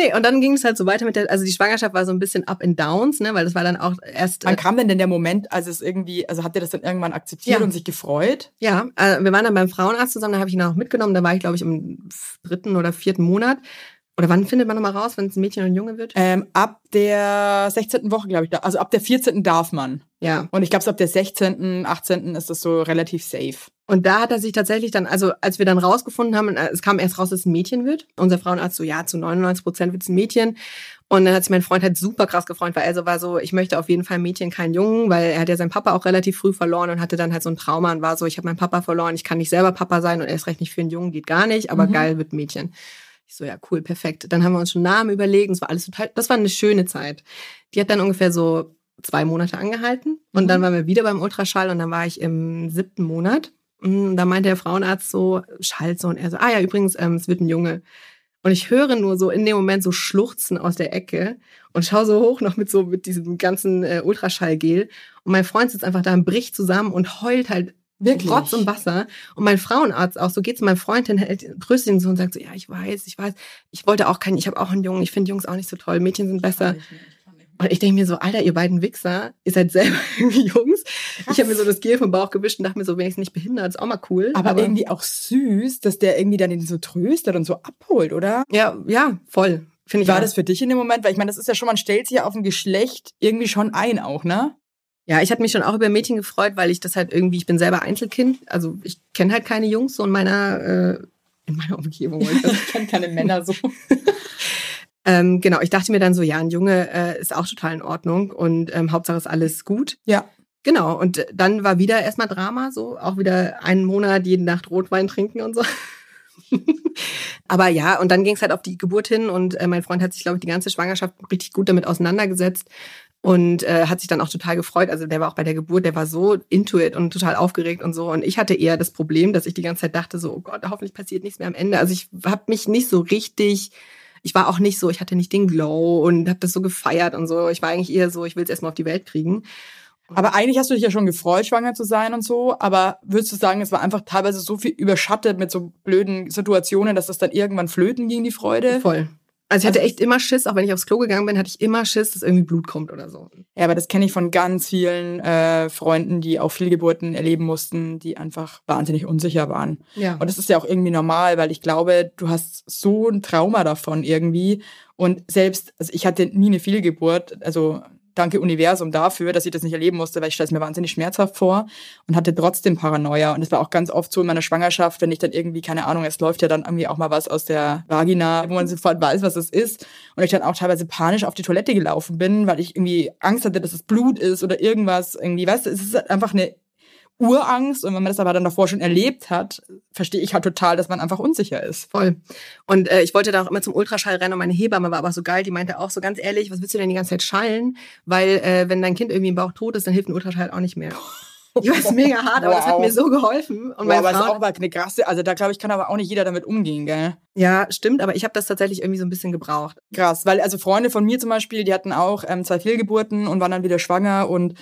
[SPEAKER 1] Nee, und dann ging es halt so weiter mit der, also die Schwangerschaft war so ein bisschen up and downs, ne, weil das war dann auch erst,
[SPEAKER 2] Wann
[SPEAKER 1] äh,
[SPEAKER 2] kam denn denn der Moment, als es irgendwie, also habt ihr das dann irgendwann akzeptiert
[SPEAKER 1] Ja.
[SPEAKER 2] und sich gefreut?
[SPEAKER 1] ja, äh, wir waren dann beim Frauenarzt zusammen, da habe ich ihn auch mitgenommen, da war ich, glaube ich, im dritten oder vierten Monat. Oder wann findet man nochmal raus, wenn es ein Mädchen und ein Junge wird?
[SPEAKER 2] Ähm, ab der 16. Woche, glaube ich, da, also ab der 14. darf man.
[SPEAKER 1] Ja.
[SPEAKER 2] Und ich glaube, so ab der 16., 18. ist das so relativ safe.
[SPEAKER 1] Und da hat er sich tatsächlich dann, also als wir dann rausgefunden haben, äh, es kam erst raus, dass es ein Mädchen wird. Unser Frauenarzt so, ja, zu 99 Prozent wird es ein Mädchen. Und dann hat sich mein Freund halt super krass gefreut, weil er so war so, ich möchte auf jeden Fall ein Mädchen, keinen Jungen, weil er hat ja seinen Papa auch relativ früh verloren und hatte dann halt so ein Trauma und war so, ich habe meinen Papa verloren, ich kann nicht selber Papa sein und erst recht nicht für einen Jungen, geht gar nicht, aber
[SPEAKER 2] Mhm.
[SPEAKER 1] geil wird Mädchen. Ich so, ja, cool, perfekt. Dann haben wir uns schon Namen überlegt es war alles total, das war eine schöne Zeit. Die hat dann ungefähr so zwei Monate angehalten und
[SPEAKER 2] Mhm.
[SPEAKER 1] dann waren wir wieder beim Ultraschall und dann war ich im siebten Monat. Und da meinte der Frauenarzt so, schalt so und er so, ah ja, übrigens, ähm, es wird ein Junge. Und ich höre nur so in dem Moment so Schluchzen aus der Ecke und schaue so hoch noch mit so mit diesem ganzen äh, Ultraschallgel. Und mein Freund sitzt einfach da und bricht zusammen und heult halt
[SPEAKER 2] Wirklich?
[SPEAKER 1] Rotz und Wasser. Und mein Frauenarzt auch, so geht zu meiner Freundin, hält, tröstet ihn so und sagt so, ja, ich weiß, ich weiß. Ich wollte auch keinen, ich habe auch einen Jungen, ich finde Jungs auch nicht so toll, Mädchen sind besser. Und ich denke mir so, Alter, ihr beiden Wichser, ihr seid selber irgendwie Jungs. Ich habe mir so das Gel vom Bauch gewischt und dachte mir so, wenigstens nicht behindert, ist auch mal cool.
[SPEAKER 2] Aber, irgendwie auch süß, dass der irgendwie dann den so tröstet und so abholt, oder?
[SPEAKER 1] Ja, ja, voll. Finde ich
[SPEAKER 2] War
[SPEAKER 1] auch.
[SPEAKER 2] das für dich in dem Moment? Weil ich meine, das ist ja schon, man stellt sich ja auf ein Geschlecht irgendwie schon ein auch, ne?
[SPEAKER 1] Ja, ich hatte mich schon auch über Mädchen gefreut, weil ich das halt irgendwie, ich bin selber Einzelkind, also ich kenne halt keine Jungs so in meiner, äh, in meiner Umgebung. Ich
[SPEAKER 2] kenne keine Männer so.
[SPEAKER 1] Ähm, genau, ich dachte mir dann so, ja, ein Junge äh, ist auch total in Ordnung und ähm, Hauptsache ist alles gut.
[SPEAKER 2] Ja.
[SPEAKER 1] Genau, und dann war wieder erstmal Drama, so auch wieder einen Monat jede Nacht Rotwein trinken und so. Aber ja, und dann ging es halt auf die Geburt hin und äh, mein Freund hat sich, glaube ich, die ganze Schwangerschaft richtig gut damit auseinandergesetzt und äh, hat sich dann auch total gefreut. Also der war auch bei der Geburt, der war so into it und total aufgeregt und so. Und ich hatte eher das Problem, dass ich die ganze Zeit dachte so, oh Gott, hoffentlich passiert nichts mehr am Ende. Also ich habe mich nicht so richtig, ich war auch nicht so, ich hatte nicht den Glow und habe das so gefeiert und so. Ich war eigentlich eher so, ich will es erstmal auf die Welt kriegen.
[SPEAKER 2] Aber eigentlich hast du dich ja schon gefreut, schwanger zu sein und so. Aber würdest du sagen, es war einfach teilweise so viel überschattet mit so blöden Situationen, dass das dann irgendwann flöten ging, die Freude?
[SPEAKER 1] Voll. Also ich hatte
[SPEAKER 2] Also-
[SPEAKER 1] echt immer Schiss, auch wenn ich aufs Klo gegangen bin, hatte ich immer Schiss, dass irgendwie Blut kommt oder so.
[SPEAKER 2] Ja, aber das kenne ich von ganz vielen äh, Freunden, die auch Fehlgeburten erleben mussten, die einfach wahnsinnig unsicher waren.
[SPEAKER 1] Ja.
[SPEAKER 2] Und das ist ja auch irgendwie normal, weil ich glaube, du hast so ein Trauma davon irgendwie. Und selbst, also ich hatte nie eine Fehlgeburt, also danke Universum dafür, dass ich das nicht erleben musste, weil ich stelle es mir wahnsinnig schmerzhaft vor und hatte trotzdem Paranoia. Und es war auch ganz oft so in meiner Schwangerschaft, wenn ich dann irgendwie, keine Ahnung, es läuft ja dann irgendwie auch mal was aus der Vagina, wo man sofort weiß, was es ist. Und ich dann auch teilweise panisch auf die Toilette gelaufen bin, weil ich irgendwie Angst hatte, dass es Blut ist oder irgendwas. Irgendwie, weißt du, es ist halt einfach eine Urangst. Und wenn man das aber dann davor schon erlebt hat, verstehe ich halt total, dass man einfach unsicher ist.
[SPEAKER 1] Voll. Und äh, ich wollte da auch immer zum Ultraschall rennen und meine Hebamme war aber so geil, die meinte auch so ganz ehrlich, was willst du denn die ganze Zeit schallen? Weil äh, wenn dein Kind irgendwie im Bauch tot ist, dann hilft ein Ultraschall auch nicht mehr. Ich weiß, mega hart, aber das hat
[SPEAKER 2] Wow.
[SPEAKER 1] mir so geholfen. Und meine
[SPEAKER 2] aber das ist
[SPEAKER 1] Frau,
[SPEAKER 2] auch mal eine krasse, also da glaube ich, kann aber auch nicht jeder damit umgehen, gell?
[SPEAKER 1] ja, stimmt, aber ich habe das tatsächlich irgendwie so ein bisschen gebraucht.
[SPEAKER 2] Krass, weil also Freunde von mir zum Beispiel, die hatten auch ähm, zwei Fehlgeburten und waren dann wieder schwanger und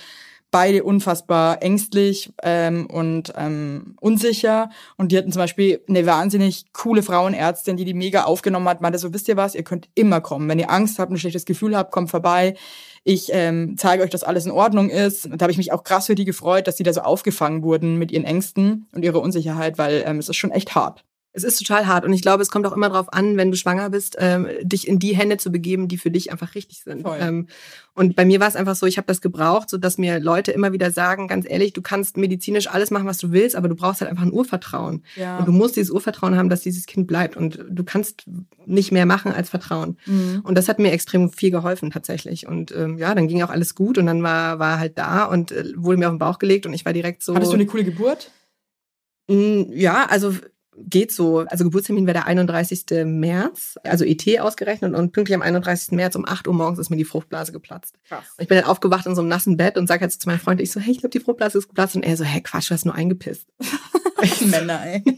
[SPEAKER 2] beide unfassbar ängstlich ähm, und ähm, unsicher. Und die hatten zum Beispiel eine wahnsinnig coole Frauenärztin, die die mega aufgenommen hat, meinte so, wisst ihr was, ihr könnt immer kommen. Wenn ihr Angst habt, ein schlechtes Gefühl habt, kommt vorbei. Ich ähm, zeige euch, dass alles in Ordnung ist. Und da habe ich mich auch krass für die gefreut, dass die da so aufgefangen wurden mit ihren Ängsten und ihrer Unsicherheit, weil ähm, es ist schon echt hart.
[SPEAKER 1] Es ist total hart und ich glaube, es kommt auch immer darauf an, wenn du schwanger bist, ähm, dich in die Hände zu begeben, die für dich einfach richtig sind. Ähm, und bei mir war es einfach so, ich habe das gebraucht, so dass mir Leute immer wieder sagen, ganz ehrlich, du kannst medizinisch alles machen, was du willst, aber du brauchst halt einfach ein Urvertrauen.
[SPEAKER 2] Ja.
[SPEAKER 1] Und du musst dieses Urvertrauen haben, dass dieses Kind bleibt und du kannst nicht mehr machen als Vertrauen.
[SPEAKER 2] Mhm.
[SPEAKER 1] Und das hat mir extrem viel geholfen tatsächlich. Und ähm, ja, dann ging auch alles gut und dann war war halt da und äh, wurde mir auf den Bauch gelegt und ich war direkt so.
[SPEAKER 2] Hattest du eine coole Geburt?
[SPEAKER 1] Ja, also geht so. Also Geburtstermin wäre der 31. März, also ET ausgerechnet und pünktlich am 31. März um 8 Uhr morgens ist mir die Fruchtblase geplatzt.
[SPEAKER 2] Krass.
[SPEAKER 1] Und ich bin dann aufgewacht in so einem nassen Bett und sage halt so zu meinem Freund, ich so, hey, ich glaube, die Fruchtblase ist geplatzt. Und er so, hey, Quatsch, du hast nur eingepisst.
[SPEAKER 2] Männer, ey.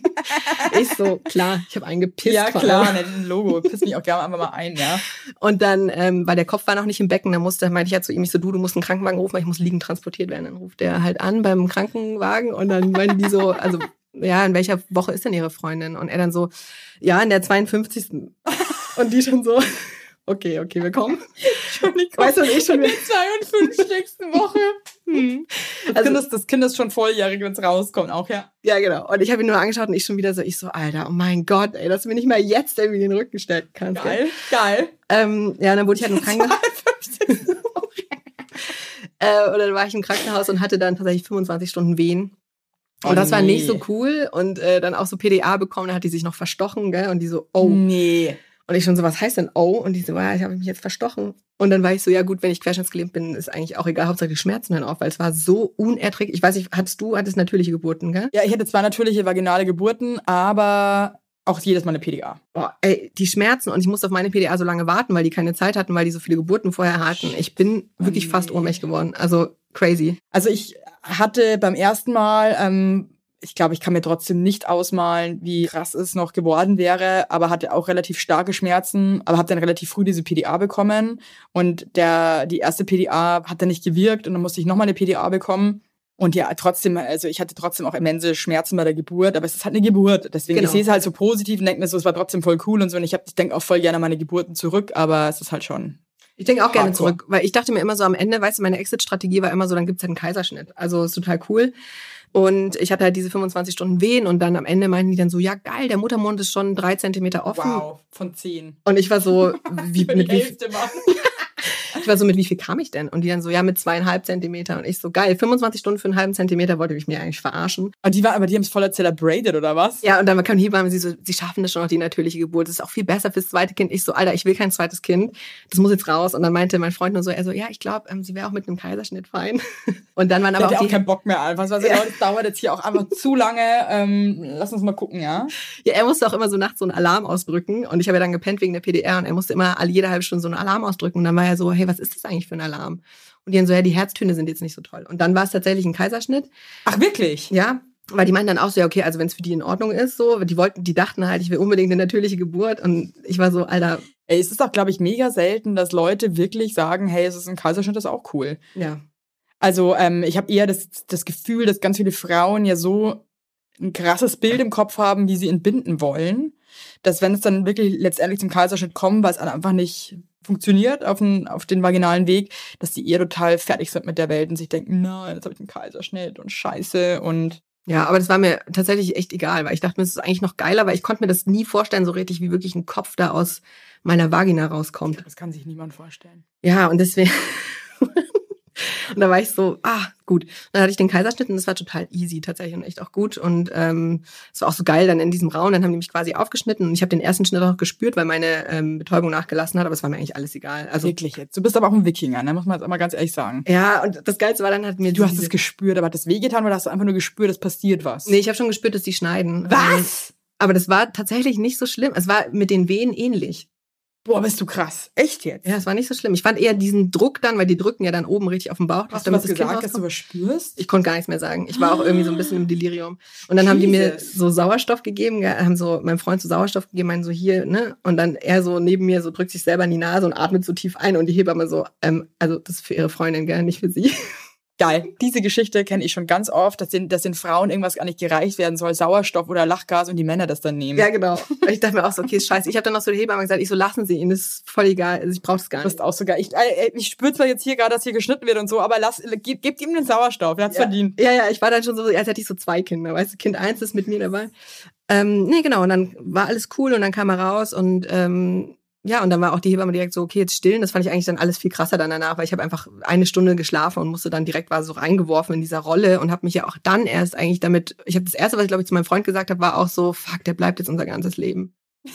[SPEAKER 1] Ich so, klar, ich habe eingepisst.
[SPEAKER 2] Ja, klar, ne, ein Logo. Piss mich auch gerne einfach mal ein, ja.
[SPEAKER 1] Und dann, ähm, weil der Kopf war noch nicht im Becken, dann musste, meinte ich halt zu ihm, ich so, du, du musst einen Krankenwagen rufen, weil ich muss liegend transportiert werden. Dann ruft der halt an beim Krankenwagen und dann meinen die so, also, ja, in welcher Woche ist denn ihre Freundin? Und er dann so, ja, in der 52. Und die schon so, okay, okay, wir kommen.
[SPEAKER 2] Entschuldigung.
[SPEAKER 1] Weißt du, und ich schon
[SPEAKER 2] in der 52. Woche. Hm. Das,
[SPEAKER 1] Also-
[SPEAKER 2] kind ist, das Kind ist schon volljährig, wenn es rauskommt, auch, ja.
[SPEAKER 1] Ja, genau. Und ich habe ihn nur angeschaut und ich schon wieder so, ich so, Alter, oh mein Gott, ey, dass du mir nicht mal jetzt irgendwie den Rücken stärken kannst.
[SPEAKER 2] Geil, geil.
[SPEAKER 1] Ähm, ja, und dann wurde ich halt im Krankenhaus.
[SPEAKER 2] 52.
[SPEAKER 1] Äh, und dann war ich im Krankenhaus und hatte dann tatsächlich 25 Stunden Wehen. Und
[SPEAKER 2] Oh
[SPEAKER 1] das war nicht so cool. Und äh, dann auch so PDA bekommen, da hat die sich noch verstochen, gell? Und die so, oh.
[SPEAKER 2] Nee.
[SPEAKER 1] Und ich schon so, was heißt denn oh? Und die so, ja, ich habe mich jetzt verstochen. Und dann war ich so, ja gut, wenn ich querschnittsgelähmt bin, ist eigentlich auch egal, Hauptsache die Schmerzen hören auf, weil es war so unerträglich. Ich weiß nicht, hattest du, hattest natürliche Geburten, gell?
[SPEAKER 2] Ja, ich hatte zwar natürliche vaginale Geburten, aber auch jedes Mal eine PDA.
[SPEAKER 1] Boah, ey, die Schmerzen und ich musste auf meine PDA so lange warten, weil die keine Zeit hatten, weil die so viele Geburten vorher hatten. Ich bin
[SPEAKER 2] Oh
[SPEAKER 1] wirklich
[SPEAKER 2] nee.
[SPEAKER 1] fast ohnmächtig geworden. Also crazy.
[SPEAKER 2] Also ich hatte beim ersten Mal, ähm, ich glaube, ich kann mir trotzdem nicht ausmalen, wie krass es noch geworden wäre, aber hatte auch relativ starke Schmerzen, aber habe dann relativ früh diese PDA bekommen und der die erste PDA hat dann nicht gewirkt und dann musste ich nochmal eine PDA bekommen. Und ja, trotzdem, also ich hatte trotzdem auch immense Schmerzen bei der Geburt, aber es ist halt eine Geburt. Deswegen,
[SPEAKER 1] Genau.
[SPEAKER 2] ich sehe es halt so positiv und denke mir so, es war trotzdem voll cool und so. Und ich, hab- ich denke auch voll gerne an meine Geburten zurück, aber es ist halt schon.
[SPEAKER 1] Ich denke auch gerne
[SPEAKER 2] Hardcore.
[SPEAKER 1] zurück, weil ich dachte mir immer so am Ende, weißt du, meine Exit-Strategie war immer so, dann gibt's halt einen Kaiserschnitt. Also ist total cool. Und ich hatte halt diese 25 Stunden Wehen und dann am Ende meinten die dann so, ja geil, der Muttermund ist schon drei Zentimeter offen.
[SPEAKER 2] Wow, von zehn.
[SPEAKER 1] Und ich war so, wie, mit
[SPEAKER 2] die
[SPEAKER 1] wie,
[SPEAKER 2] Hälfte, Mann.
[SPEAKER 1] Ich war so, mit wie viel kam ich denn? Und die dann so, ja, mit zweieinhalb Zentimeter. Und ich so, geil, 25 Stunden für einen halben Zentimeter wollte ich mich eigentlich verarschen.
[SPEAKER 2] Und die war, aber die haben es voller celebrated, oder was?
[SPEAKER 1] Ja, und dann kam Hebamme, sie so, sie schaffen das schon noch, die natürliche Geburt. Das ist auch viel besser fürs zweite Kind. Ich so, Alter, ich will kein zweites Kind. Das muss jetzt raus. Und dann meinte mein Freund nur so, er so, ja, ich glaube, ähm, sie wäre auch mit einem Kaiserschnitt fein. Und dann waren aber auch
[SPEAKER 2] auch
[SPEAKER 1] die,
[SPEAKER 2] keinen Bock mehr einfach. Was,
[SPEAKER 1] Ja.
[SPEAKER 2] Leute, das dauert jetzt hier auch einfach zu lange. Ähm, lass uns mal gucken, ja?
[SPEAKER 1] ja, er musste auch immer so nachts so einen Alarm ausdrücken. Und ich habe ja dann gepennt wegen der PDR und er musste immer alle jede halbe Stunde so einen Alarm ausdrücken. Und dann war er so, hey, was ist das eigentlich für ein Alarm? Und die dann so, ja, die Herztöne sind jetzt nicht so toll. Und dann war es tatsächlich ein Kaiserschnitt.
[SPEAKER 2] Ach, wirklich?
[SPEAKER 1] Ja, weil die meinten dann auch so, ja, okay, also wenn es für die in Ordnung ist, so, die wollten, die dachten halt, ich will unbedingt eine natürliche Geburt. Und ich war so, Alter,
[SPEAKER 2] Ey, es ist auch, glaube ich, mega selten, dass Leute wirklich sagen, hey, es ist ein Kaiserschnitt, das ist auch cool.
[SPEAKER 1] ja.
[SPEAKER 2] Also ähm, ich habe eher das, das Gefühl, dass ganz viele Frauen ja so ein krasses Bild im Kopf haben, wie sie entbinden wollen. Dass wenn es dann wirklich letztendlich zum Kaiserschnitt kommt, weil es einfach nicht funktioniert auf den, auf den vaginalen Weg, dass die eher total fertig sind mit der Welt und sich denken, nein, jetzt habe ich einen Kaiserschnitt und scheiße und
[SPEAKER 1] Ja, aber das war mir tatsächlich echt egal, weil ich dachte mir, es ist eigentlich noch geiler, weil ich konnte mir das nie vorstellen, so richtig, wie wirklich ein Kopf da aus meiner Vagina rauskommt.
[SPEAKER 2] das kann sich niemand vorstellen.
[SPEAKER 1] Ja, und deswegen. und da war ich so, ah, gut. Dann hatte ich den Kaiserschnitt und das war total easy tatsächlich und echt auch gut. Und ähm, es war auch so geil dann in diesem Raum. Dann haben die mich quasi aufgeschnitten und ich habe den ersten Schnitt auch gespürt, weil meine ähm, Betäubung nachgelassen hat, aber es war mir eigentlich alles egal. Also
[SPEAKER 2] Wirklich jetzt. Du bist aber auch ein Wikinger, ne? muss man jetzt einmal ganz ehrlich sagen.
[SPEAKER 1] ja, und das Geilste war dann hat mir
[SPEAKER 2] Du hast es gespürt, aber hat das wehgetan oder hast du einfach nur gespürt, es passiert was?
[SPEAKER 1] Nee, ich habe schon gespürt, dass die schneiden. Ähm,
[SPEAKER 2] Was?
[SPEAKER 1] aber das war tatsächlich nicht so schlimm. Es war mit den Wehen ähnlich.
[SPEAKER 2] Boah, bist du krass. Echt jetzt?
[SPEAKER 1] Ja, es war nicht so schlimm. Ich fand eher diesen Druck dann, weil die drücken ja dann oben richtig auf den Bauch
[SPEAKER 2] Hast du was
[SPEAKER 1] das
[SPEAKER 2] gesagt, dass du was spürst?
[SPEAKER 1] Ich konnte gar nichts mehr sagen. Ich war auch irgendwie so ein bisschen im Delirium. Und dann haben die mir
[SPEAKER 2] Jesus.
[SPEAKER 1] so Sauerstoff gegeben, haben so meinem Freund so Sauerstoff gegeben, meinen so hier, ne? Und dann er so neben mir so drückt sich selber in die Nase und atmet so tief ein und die Hebamme so, ähm, also das ist für ihre Freundin, gell, nicht für sie.
[SPEAKER 2] Geil. Diese Geschichte kenne ich schon ganz oft, dass den, dass den Frauen irgendwas gar nicht gereicht werden soll, Sauerstoff oder Lachgas und die Männer das dann nehmen.
[SPEAKER 1] Ja, genau. Ich dachte mir auch so, okay, ist scheiße. Ich habe dann noch so der Hebamme gesagt, ich so, lassen Sie ihn, das ist voll egal. Also ich brauche das gar
[SPEAKER 2] Du bist
[SPEAKER 1] nicht.
[SPEAKER 2] auch sogar. Ich, äh, ich spüre zwar jetzt hier gerade, dass hier geschnitten wird und so, aber lass, gebt, gebt ihm den Sauerstoff. Er hat's
[SPEAKER 1] Ja.
[SPEAKER 2] verdient.
[SPEAKER 1] Ja, ja, ich war dann schon so, als hätte ich so zwei Kinder, weißt du, Kind eins ist mit mir dabei. Ähm, nee, genau, und dann war alles cool und dann kam er raus und ähm, ja, und dann war auch die Hebamme direkt so, okay, jetzt stillen. Das fand ich eigentlich dann alles viel krasser dann danach, weil ich habe einfach eine Stunde geschlafen und musste dann direkt war so reingeworfen in dieser Rolle und habe mich ja auch dann erst eigentlich damit, ich habe das erste, was ich glaube ich zu meinem Freund gesagt habe, war auch so, fuck, der bleibt jetzt unser ganzes Leben.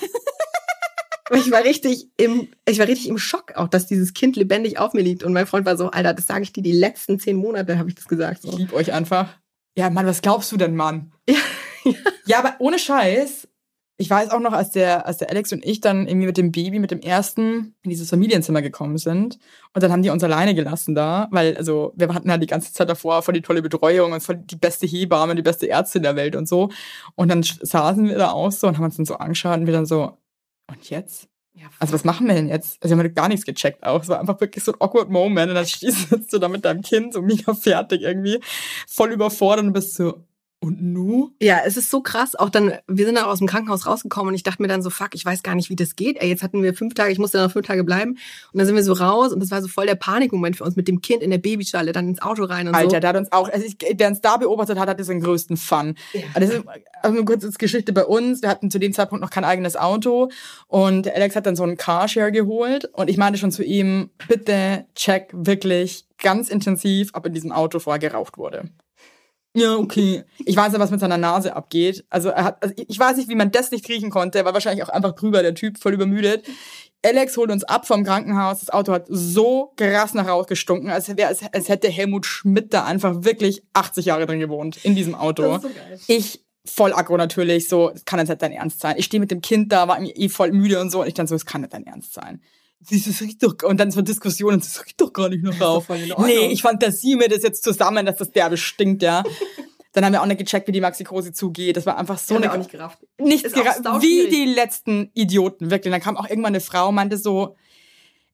[SPEAKER 1] Ich war richtig im, ich war richtig im Schock auch, dass dieses Kind lebendig auf mir liegt. Und mein Freund war so, Alter, das sage ich dir die letzten zehn Monate, habe ich das gesagt.
[SPEAKER 2] Ich
[SPEAKER 1] So.
[SPEAKER 2] lieb euch einfach. Ja, Mann, was glaubst du denn, Mann?
[SPEAKER 1] Ja,
[SPEAKER 2] Ja, aber ohne Scheiß. Ich weiß auch noch, als der, als der Alex und ich dann irgendwie mit dem Baby, mit dem ersten in dieses Familienzimmer gekommen sind. Und dann haben die uns alleine gelassen da, weil, also, wir hatten ja die ganze Zeit davor voll die tolle Betreuung und voll die beste Hebamme, die beste Ärztin der Welt und so. Und dann saßen wir da auch so und haben uns dann so angeschaut und wir dann so, und jetzt?
[SPEAKER 1] Ja,
[SPEAKER 2] Also was machen wir denn jetzt? Also wir haben halt gar nichts gecheckt auch. Es war einfach wirklich so ein awkward Moment. Und dann stehst du da mit deinem Kind so mega fertig irgendwie, voll überfordert und bist so, und nu?
[SPEAKER 1] Ja, es ist so krass. Auch dann, wir sind dann aus dem Krankenhaus rausgekommen und ich dachte mir dann so, fuck, ich weiß gar nicht, wie das geht. Ey, jetzt hatten wir fünf Tage, ich musste dann noch fünf Tage bleiben. Und dann sind wir so raus und das war so voll der Panikmoment für uns mit dem Kind in der Babyschale, dann ins Auto rein und
[SPEAKER 2] Alter,
[SPEAKER 1] so.
[SPEAKER 2] der hat uns auch, also ich, wer uns da beobachtet hat, hatte den größten Fun. Das ist also eine kurze Geschichte bei uns. Wir hatten zu dem Zeitpunkt noch kein eigenes Auto und Alex hat dann so einen Carshare geholt und ich meinte schon zu ihm, bitte check wirklich ganz intensiv, ob in diesem Auto vorher geraucht wurde. Ja, okay. Ich weiß ja, was mit seiner Nase abgeht. Also er hat, also ich weiß nicht, wie man das nicht riechen konnte. Er war wahrscheinlich auch einfach drüber, der Typ, voll übermüdet. Alex holt uns ab vom Krankenhaus. Das Auto hat so krass nach Rauch gestunken, als, wäre, als, als hätte Helmut Schmidt da einfach wirklich 80 Jahre drin gewohnt, in diesem Auto.
[SPEAKER 1] Das ist so geil.
[SPEAKER 2] Ich voll aggro natürlich, so, das kann jetzt nicht dein Ernst sein. Ich stehe mit dem Kind da, war eh voll müde und so, und ich dann so, es kann nicht dein Ernst sein. Siehst du, es riecht doch, und dann so Diskussionen, es riecht doch gar nicht
[SPEAKER 1] voll in Ordnung.
[SPEAKER 2] Nee, ich fantasiere mir das jetzt zusammen, dass das derbe stinkt, ja. Dann haben wir auch nicht gecheckt, wie die Maxikose zugeht. Das war einfach so
[SPEAKER 1] eine auch nicht gerafft.
[SPEAKER 2] nichts
[SPEAKER 1] Ist auch
[SPEAKER 2] gera-
[SPEAKER 1] sau
[SPEAKER 2] wie die letzten Idioten, wirklich. Dann kam auch irgendwann eine Frau, meinte so,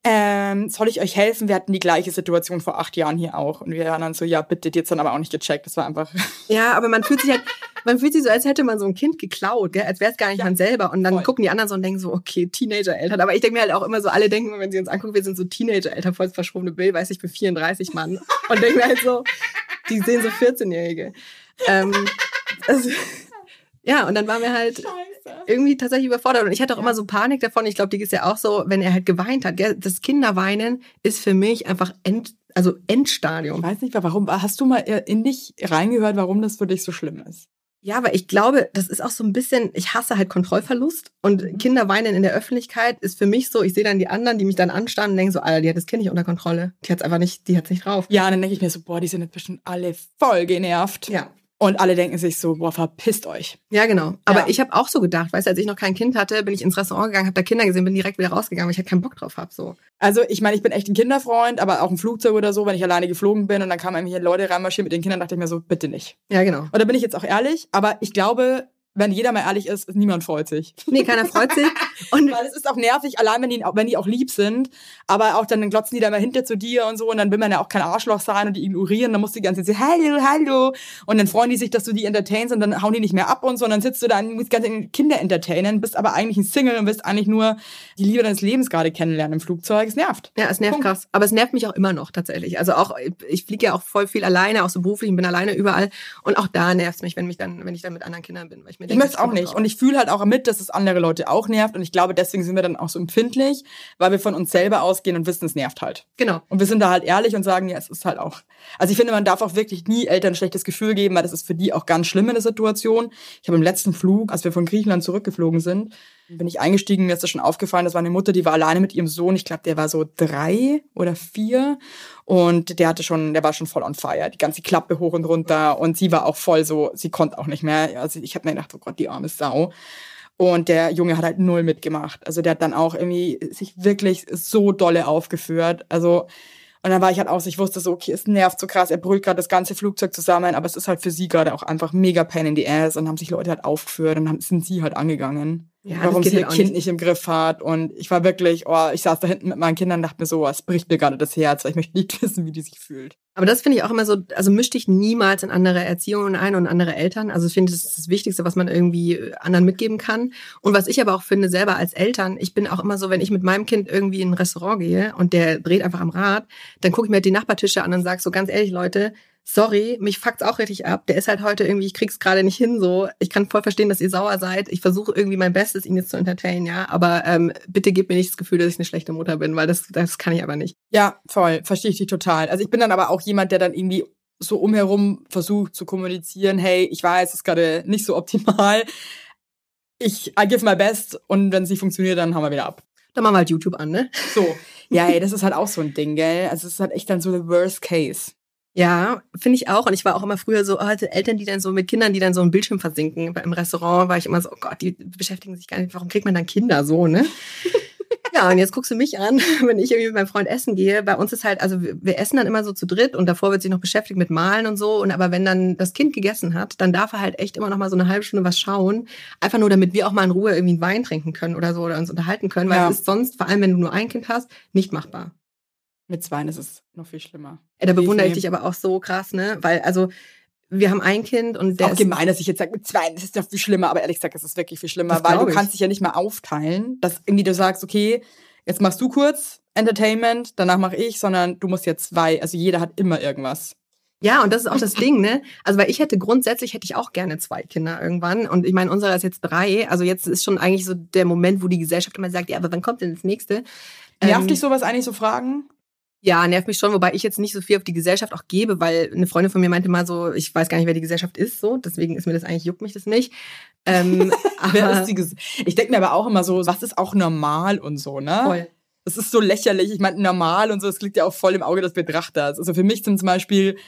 [SPEAKER 2] ähm, soll ich euch helfen? Wir hatten die gleiche Situation vor acht Jahren hier auch. Und wir waren dann so, ja, bitte, die hat's dann aber auch nicht gecheckt. Das war einfach,
[SPEAKER 1] Ja, aber man fühlt sich halt, man fühlt sich so, als hätte man so ein Kind geklaut, gell? als wäre es gar nicht
[SPEAKER 2] Ja,
[SPEAKER 1] man selber. Und dann
[SPEAKER 2] voll.
[SPEAKER 1] gucken die anderen so und denken so, okay, Teenager-Eltern. Aber ich denke mir halt auch immer so, alle denken, wenn sie uns angucken, wir sind so Teenager-Eltern, voll das verschrobene Bild, weiß ich, für 34 Mann. Und denken mir halt so, die sehen so 14-Jährige. Ähm, also, ja, und dann waren wir halt irgendwie tatsächlich überfordert. Und ich hatte auch immer so Panik davon. Ich glaube, die ist ja auch so, wenn er halt geweint hat. Das Kinderweinen ist für mich einfach End, also
[SPEAKER 2] Ich
[SPEAKER 1] Endstadium.
[SPEAKER 2] weiß nicht, warum, hast du mal in dich reingehört, warum das für dich so schlimm ist?
[SPEAKER 1] Ja, aber ich glaube, das ist auch so ein bisschen, ich hasse halt Kontrollverlust. Und
[SPEAKER 2] Mhm.
[SPEAKER 1] Kinder weinen in der Öffentlichkeit ist für mich so, ich sehe dann die anderen, die mich dann anstarren und denken so, Alter, die hat das Kind nicht unter Kontrolle. Die hat's einfach nicht, die hat's nicht drauf.
[SPEAKER 2] Ja, und dann denke ich mir so, boah, die sind jetzt bestimmt alle voll genervt.
[SPEAKER 1] Ja.
[SPEAKER 2] Und alle denken sich so, boah, verpisst euch.
[SPEAKER 1] Ja, genau. Aber
[SPEAKER 2] Ja.
[SPEAKER 1] ich habe auch so gedacht, weißt du, als ich noch kein Kind hatte, bin ich ins Restaurant gegangen, habe da Kinder gesehen, bin direkt wieder rausgegangen, weil ich halt keinen Bock drauf habe. So.
[SPEAKER 2] Also ich meine, ich bin echt ein Kinderfreund, aber auch im Flugzeug oder so, wenn ich alleine geflogen bin und dann kamen irgendwie Leute reinmarschieren mit den Kindern, dachte ich mir so, bitte nicht.
[SPEAKER 1] Ja, genau.
[SPEAKER 2] Und da bin ich jetzt auch ehrlich, aber ich glaube, wenn jeder mal ehrlich ist, niemand freut sich.
[SPEAKER 1] Nee, keiner freut sich. Und
[SPEAKER 2] Weil es ist auch nervig, allein wenn die, wenn die auch lieb sind. Aber auch dann glotzen die da mal hinter zu dir und so. Und dann will man ja auch kein Arschloch sein und die ignorieren. Dann musst du die ganze Zeit sagen, hallo, hallo. Und dann freuen die sich, dass du die entertainst und dann hauen die nicht mehr ab und so. Und dann sitzt du da und musst ganze Kinder entertainen, bist aber eigentlich ein Single und willst eigentlich nur die Liebe deines Lebens gerade kennenlernen im Flugzeug. Es nervt.
[SPEAKER 1] Ja, es nervt
[SPEAKER 2] Punkt.
[SPEAKER 1] krass. Aber es nervt mich auch immer noch tatsächlich. Also auch, ich fliege ja auch voll viel alleine, auch so beruflich, und bin alleine überall. Und auch da nervt es mich, wenn mich dann, wenn ich dann mit anderen Kindern bin. Weil ich mir
[SPEAKER 2] Ich
[SPEAKER 1] denke,
[SPEAKER 2] möchte es auch nicht. Und ich fühle halt auch mit, dass es andere Leute auch nervt. Und ich glaube, deswegen sind wir dann auch so empfindlich, weil wir von uns selber ausgehen und wissen, es nervt halt.
[SPEAKER 1] Genau.
[SPEAKER 2] Und wir sind da halt ehrlich und sagen, ja, es ist halt auch. Also ich finde, man darf auch wirklich nie Eltern ein schlechtes Gefühl geben, weil das ist für die auch ganz schlimm in der Situation. Ich habe im letzten Flug, als wir von Griechenland zurückgeflogen sind, bin ich eingestiegen, mir ist das schon aufgefallen, das war eine Mutter, die war alleine mit ihrem Sohn, ich glaube, der war so drei oder vier und der hatte schon, der war schon voll on fire, die ganze Klappe hoch und runter und sie war auch voll so, sie konnte auch nicht mehr. Also ich habe mir gedacht, oh Gott, die arme Sau. Und der Junge hat halt null mitgemacht. Also der hat dann auch irgendwie sich wirklich so dolle aufgeführt. Also und dann war ich halt aus, ich wusste so, okay, es nervt so krass, er brüllt gerade das ganze Flugzeug zusammen, aber es ist halt für sie gerade auch einfach mega pain in the ass und haben sich Leute halt aufgeführt und haben, sind sie halt angegangen.
[SPEAKER 1] Ja,
[SPEAKER 2] warum sie ihr
[SPEAKER 1] halt
[SPEAKER 2] Kind
[SPEAKER 1] nicht.
[SPEAKER 2] nicht. im Griff hat. Und ich war wirklich, oh, ich saß da hinten mit meinen Kindern und dachte mir so, es bricht mir gerade das Herz, weil ich möchte nicht wissen, wie die sich fühlt.
[SPEAKER 1] Aber das finde ich auch immer so, also misch dich niemals in andere Erziehungen ein und andere Eltern. Also ich finde, das ist das Wichtigste, was man irgendwie äh, anderen mitgeben kann. Und was ich aber auch finde, selber als Eltern, ich bin auch immer so, wenn ich mit meinem Kind irgendwie in ein Restaurant gehe und der dreht einfach am Rad, dann gucke ich mir halt die Nachbartische an und sage so ganz ehrlich, Leute, sorry, mich fuckt's auch richtig ab. Der ist halt heute irgendwie, ich krieg's gerade nicht hin so. Ich kann voll verstehen, dass ihr sauer seid. Ich versuche irgendwie mein Bestes, ihn jetzt zu entertainen, ja. Aber ähm, bitte gebt mir nicht das Gefühl, dass ich eine schlechte Mutter bin, weil das, das kann ich aber nicht.
[SPEAKER 2] Ja, voll, verstehe ich dich total. Also ich bin dann aber auch jemand, der dann irgendwie so umherum versucht zu kommunizieren, hey, ich weiß, es ist gerade nicht so optimal. Ich I give my best und wenn es nicht funktioniert, dann haben wir wieder ab.
[SPEAKER 1] Dann machen wir halt YouTube an, ne?
[SPEAKER 2] So. Ja, ey, das ist halt auch so ein Ding, gell? Also es ist halt echt dann so the worst case.
[SPEAKER 1] Ja, finde ich auch. Und ich war auch immer früher so, oh, Eltern, die dann so mit Kindern, die dann so im Bildschirm versinken. Im Restaurant war ich immer so, oh Gott, die beschäftigen sich gar nicht. Warum kriegt man dann Kinder so, ne? ja, und jetzt guckst du mich an, wenn ich irgendwie mit meinem Freund essen gehe. Bei uns ist halt, also wir, wir essen dann immer so zu dritt und davor wird sich noch beschäftigt mit Malen und so. Und aber wenn dann das Kind gegessen hat, dann darf er halt echt immer noch mal so eine halbe Stunde was schauen. Einfach nur, damit wir auch mal in Ruhe irgendwie einen Wein trinken können oder so oder uns unterhalten können. Weil
[SPEAKER 2] Ja.
[SPEAKER 1] es ist sonst, vor allem wenn du nur ein Kind hast, nicht machbar.
[SPEAKER 2] Mit Zweien ist es noch viel schlimmer.
[SPEAKER 1] Ey, da bewundere ich dich aber auch so krass, ne? Weil, also, wir haben ein Kind und der
[SPEAKER 2] auch
[SPEAKER 1] ist
[SPEAKER 2] gemein, dass ich jetzt sage, mit Zweien, das ist doch viel schlimmer, aber ehrlich gesagt, es ist wirklich viel schlimmer, weil du
[SPEAKER 1] ich.
[SPEAKER 2] kannst dich ja nicht mal aufteilen, dass irgendwie du sagst, okay, jetzt machst du kurz Entertainment, danach mache ich, sondern du musst jetzt zwei, also jeder hat immer irgendwas.
[SPEAKER 1] Ja, und das ist auch das Ding, ne? Also, weil ich hätte grundsätzlich hätte ich auch gerne zwei Kinder irgendwann. Und ich meine, unserer ist jetzt drei. Also jetzt ist schon eigentlich so der Moment, wo die Gesellschaft immer sagt, ja, aber wann kommt denn das nächste?
[SPEAKER 2] Nervt
[SPEAKER 1] Ähm,
[SPEAKER 2] dich sowas eigentlich so Fragen?
[SPEAKER 1] Ja, nervt mich schon, wobei ich jetzt nicht so viel auf die Gesellschaft auch gebe, weil eine Freundin von mir meinte mal so, ich weiß gar nicht, wer die Gesellschaft ist, so, deswegen ist mir das eigentlich, juckt mich das nicht. Ähm, aber
[SPEAKER 2] ich denke mir aber auch immer so, was ist auch normal und so, ne?
[SPEAKER 1] voll.
[SPEAKER 2] Das ist so lächerlich. Ich meine, normal und so, das liegt ja auch voll im Auge des Betrachters. Also für mich zum Beispiel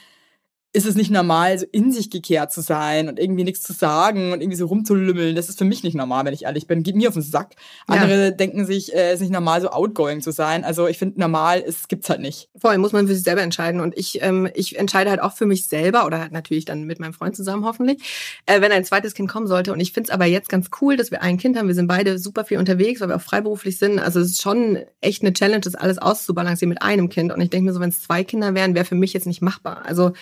[SPEAKER 2] ist es nicht normal, so in sich gekehrt zu sein und irgendwie nichts zu sagen und irgendwie so rumzulümmeln. Das ist für mich nicht normal, wenn ich ehrlich bin. Geht mir auf den Sack.
[SPEAKER 1] Ja.
[SPEAKER 2] Andere denken sich, äh, es ist nicht normal, so outgoing zu sein. Also ich finde, normal, es gibt's halt nicht.
[SPEAKER 1] Voll, muss man für sich selber entscheiden. Und ich, ähm, ich entscheide halt auch für mich selber oder halt natürlich dann mit meinem Freund zusammen hoffentlich, äh, wenn ein zweites Kind kommen sollte. Und ich finde es aber jetzt ganz cool, dass wir ein Kind haben. Wir sind beide super viel unterwegs, weil wir auch freiberuflich sind. Also es ist schon echt eine Challenge, das alles auszubalancieren mit einem Kind. Und ich denke mir so, wenn es zwei Kinder wären, wäre für mich jetzt nicht machbar. Also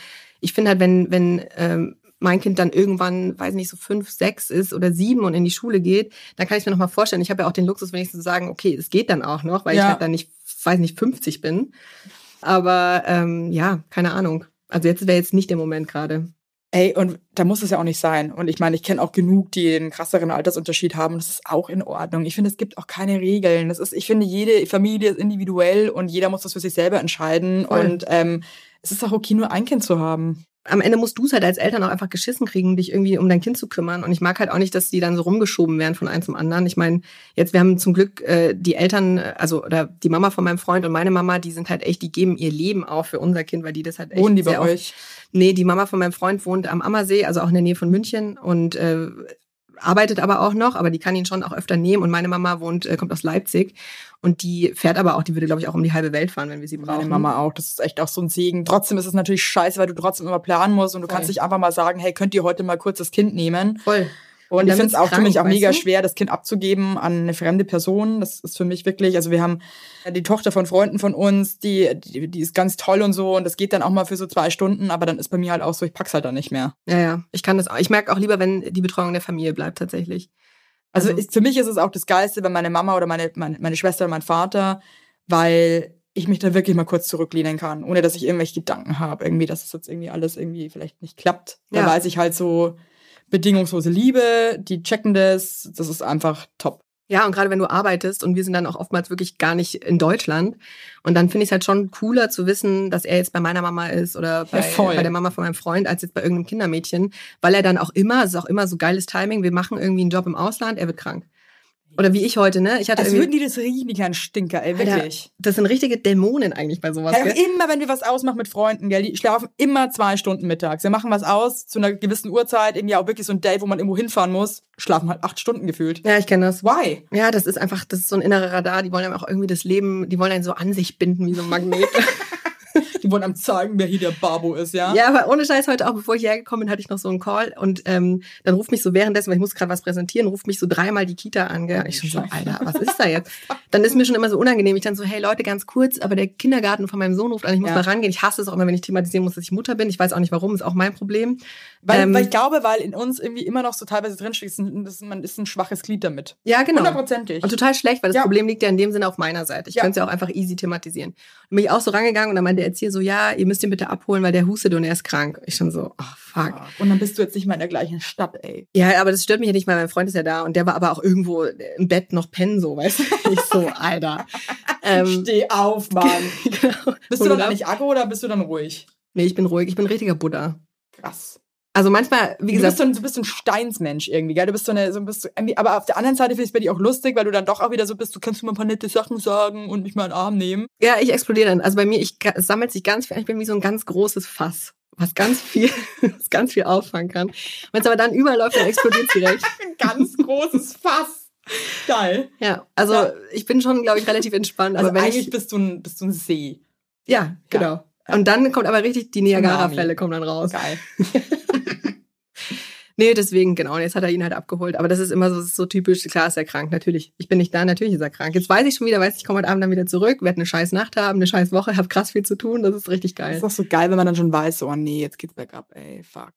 [SPEAKER 1] ich finde halt, wenn, wenn ähm, mein Kind dann irgendwann, weiß nicht, so fünf, sechs ist oder sieben und in die Schule geht, dann kann ich mir noch mal vorstellen, ich habe ja auch den Luxus, wenigstens zu sagen, okay, es geht dann auch noch, weil
[SPEAKER 2] Ja.
[SPEAKER 1] ich halt dann nicht, weiß nicht, 50 bin. Aber ähm, ja, keine Ahnung. Also jetzt wäre jetzt nicht der Moment gerade.
[SPEAKER 2] Ey, und da muss es ja auch nicht sein. Und ich meine, ich kenne auch genug, die einen krasseren Altersunterschied haben. Das ist auch in Ordnung. Ich finde, es gibt auch keine Regeln. Das ist, ich finde, jede Familie ist individuell und jeder muss das für sich selber entscheiden.
[SPEAKER 1] Voll.
[SPEAKER 2] Und ähm, es ist auch okay, nur ein Kind zu haben.
[SPEAKER 1] Am Ende musst du es halt als Eltern auch einfach geschissen kriegen, dich irgendwie um dein Kind zu kümmern. Und ich mag halt auch nicht, dass die dann so rumgeschoben werden von einem zum anderen. Ich meine, jetzt, wir haben zum Glück äh, die Eltern, äh, also oder die Mama von meinem Freund und meine Mama, die sind halt echt, die geben ihr Leben auf für unser Kind, weil die das halt echt
[SPEAKER 2] Wohnen die bei euch?
[SPEAKER 1] Nee, die Mama von meinem Freund wohnt am Ammersee, also auch in der Nähe von München und äh, arbeitet aber auch noch, aber die kann ihn schon auch öfter nehmen. Und meine Mama wohnt, äh, kommt aus Leipzig und die fährt aber auch, die würde, glaube ich, auch um die halbe Welt fahren, wenn wir sie brauchen.
[SPEAKER 2] Meine Mama auch. Das ist echt auch so ein Segen. Trotzdem ist es natürlich scheiße, weil du trotzdem immer planen musst und du
[SPEAKER 1] Voll.
[SPEAKER 2] kannst nicht einfach mal sagen, hey, könnt ihr heute mal kurz das Kind nehmen?
[SPEAKER 1] Voll.
[SPEAKER 2] Und,
[SPEAKER 1] Und
[SPEAKER 2] ich finde es auch für mich auch mega
[SPEAKER 1] du?
[SPEAKER 2] schwer, das Kind abzugeben an eine fremde Person. Das ist für mich wirklich, also wir haben die Tochter von Freunden von uns, die, die, die ist ganz toll und so und das geht dann auch mal für so zwei Stunden, aber dann ist bei mir halt auch so, ich pack's halt dann nicht mehr.
[SPEAKER 1] Ja, ja. Ich kann das auch. Ich merke auch lieber, wenn die Betreuung der Familie bleibt, tatsächlich.
[SPEAKER 2] Also,
[SPEAKER 1] Also-
[SPEAKER 2] ist, für mich ist es auch das Geilste, wenn meine Mama oder meine, meine, meine Schwester oder mein Vater, weil ich mich da wirklich mal kurz zurücklehnen kann, ohne dass ich irgendwelche Gedanken habe, irgendwie, dass es jetzt irgendwie alles irgendwie vielleicht nicht klappt. Da
[SPEAKER 1] Ja.
[SPEAKER 2] weiß ich halt so, bedingungslose Liebe, die checken das, das ist einfach top.
[SPEAKER 1] Ja, und gerade wenn du arbeitest und wir sind dann auch oftmals wirklich gar nicht in Deutschland. Und dann finde ich es halt schon cooler zu wissen, dass er jetzt bei meiner Mama ist oder bei,
[SPEAKER 2] voll.
[SPEAKER 1] bei der Mama von meinem Freund, als jetzt bei irgendeinem Kindermädchen, weil er dann auch immer, es ist auch immer so geiles Timing, wir machen irgendwie einen Job im Ausland, er wird krank. Oder wie ich heute, ne? Ich hatte
[SPEAKER 2] Als würden die das riechen, die kleinen Stinker, ey,
[SPEAKER 1] Alter,
[SPEAKER 2] wirklich.
[SPEAKER 1] das sind richtige Dämonen eigentlich bei sowas.
[SPEAKER 2] Ja, immer, wenn wir was ausmachen mit Freunden, gell, die schlafen immer zwei Stunden mittags. Wir machen was aus zu einer gewissen Uhrzeit, irgendwie auch wirklich so ein Day, wo man irgendwo hinfahren muss, schlafen halt acht Stunden gefühlt.
[SPEAKER 1] Ja, ich kenne das.
[SPEAKER 2] Why?
[SPEAKER 1] Ja, das ist einfach, das ist so ein innerer Radar. Die wollen einem auch irgendwie das Leben, die wollen einen so an sich binden wie so ein Magnet.
[SPEAKER 2] Die wollen einem zeigen, wer hier der Babo ist, ja?
[SPEAKER 1] ja, aber ohne Scheiß heute auch, bevor ich hierher gekommen bin, hatte ich noch so einen Call und ähm, dann ruft mich so währenddessen, weil ich muss gerade was präsentieren, ruft mich so dreimal die Kita an. Gell? Ich schon so. Alter, was ist da jetzt? Dann ist mir schon immer so unangenehm. Ich dann so, hey Leute, ganz kurz, aber der Kindergarten von meinem Sohn ruft an, ich muss
[SPEAKER 2] Ja.
[SPEAKER 1] mal rangehen. Ich hasse es auch immer, wenn ich thematisieren muss, dass ich Mutter bin. Ich weiß auch nicht warum, ist auch mein Problem.
[SPEAKER 2] Weil,
[SPEAKER 1] Ähm,
[SPEAKER 2] weil ich glaube, weil in uns irgendwie immer noch so teilweise ist- man ist ein schwaches Glied damit.
[SPEAKER 1] Ja, genau.
[SPEAKER 2] Hundertprozentig.
[SPEAKER 1] Und total schlecht, weil das
[SPEAKER 2] Ja.
[SPEAKER 1] Problem liegt ja in dem Sinne auf meiner Seite. Ich
[SPEAKER 2] Ja.
[SPEAKER 1] könnte es ja auch einfach easy thematisieren. Und bin ich auch so rangegangen und dann meinte der Erzieher so, ja, ihr müsst ihn bitte abholen, weil der hustet und er ist krank. Ich schon so, oh fuck.
[SPEAKER 2] Und dann bist du jetzt nicht mal in der gleichen Stadt, ey.
[SPEAKER 1] Ja, aber das stört mich ja nicht, weil mein Freund ist ja da und der war aber auch irgendwo im Bett noch pennen, so, weißt du? Ich so, Alter. Ähm,
[SPEAKER 2] Steh auf, Mann.
[SPEAKER 1] genau.
[SPEAKER 2] Bist du dann eigentlich aggro oder bist du dann ruhig?
[SPEAKER 1] Nee, ich bin ruhig, ich bin ein richtiger Buddha.
[SPEAKER 2] Krass.
[SPEAKER 1] Also manchmal, wie
[SPEAKER 2] Du bist,
[SPEAKER 1] gesagt,
[SPEAKER 2] so ein, du bist so ein Steinsmensch irgendwie, gell? Du bist so eine, so bist irgendwie, aber auf der anderen Seite finde ich es bei dir auch lustig, weil du dann doch auch wieder so bist, du kannst mir mal ein paar nette Sachen sagen und mich mal in den Arm nehmen.
[SPEAKER 1] ja, ich explodiere dann. Also bei mir, ich, es sammelt sich ganz viel, ich bin wie so ein ganz großes Fass, was ganz viel, was ganz viel auffangen kann. Wenn es aber dann überläuft, dann explodiert es direkt.
[SPEAKER 2] Ein ganz großes Fass. Geil.
[SPEAKER 1] Ja, also
[SPEAKER 2] Ja.
[SPEAKER 1] ich bin schon, glaube ich, relativ entspannt.
[SPEAKER 2] Also
[SPEAKER 1] aber wenn
[SPEAKER 2] eigentlich
[SPEAKER 1] ich,
[SPEAKER 2] bist du ein, bist du ein See.
[SPEAKER 1] ja, genau. Und dann kommt aber richtig die Niagara-Fälle kommen dann raus.
[SPEAKER 2] Geil.
[SPEAKER 1] Nee, deswegen, genau. Und jetzt hat er ihn halt abgeholt. Aber das ist immer so, das so typisch. Klar ist er krank, natürlich. Ich bin nicht da, natürlich ist er krank. Jetzt weiß ich schon wieder, weiß ich komme heute Abend dann wieder zurück, werde eine scheiß Nacht haben, eine scheiß Woche, habe krass viel zu tun. Das ist richtig
[SPEAKER 2] Das
[SPEAKER 1] geil.
[SPEAKER 2] ist doch so geil, wenn man dann schon weiß, so, oh nee, jetzt geht's bergab, ey, fuck.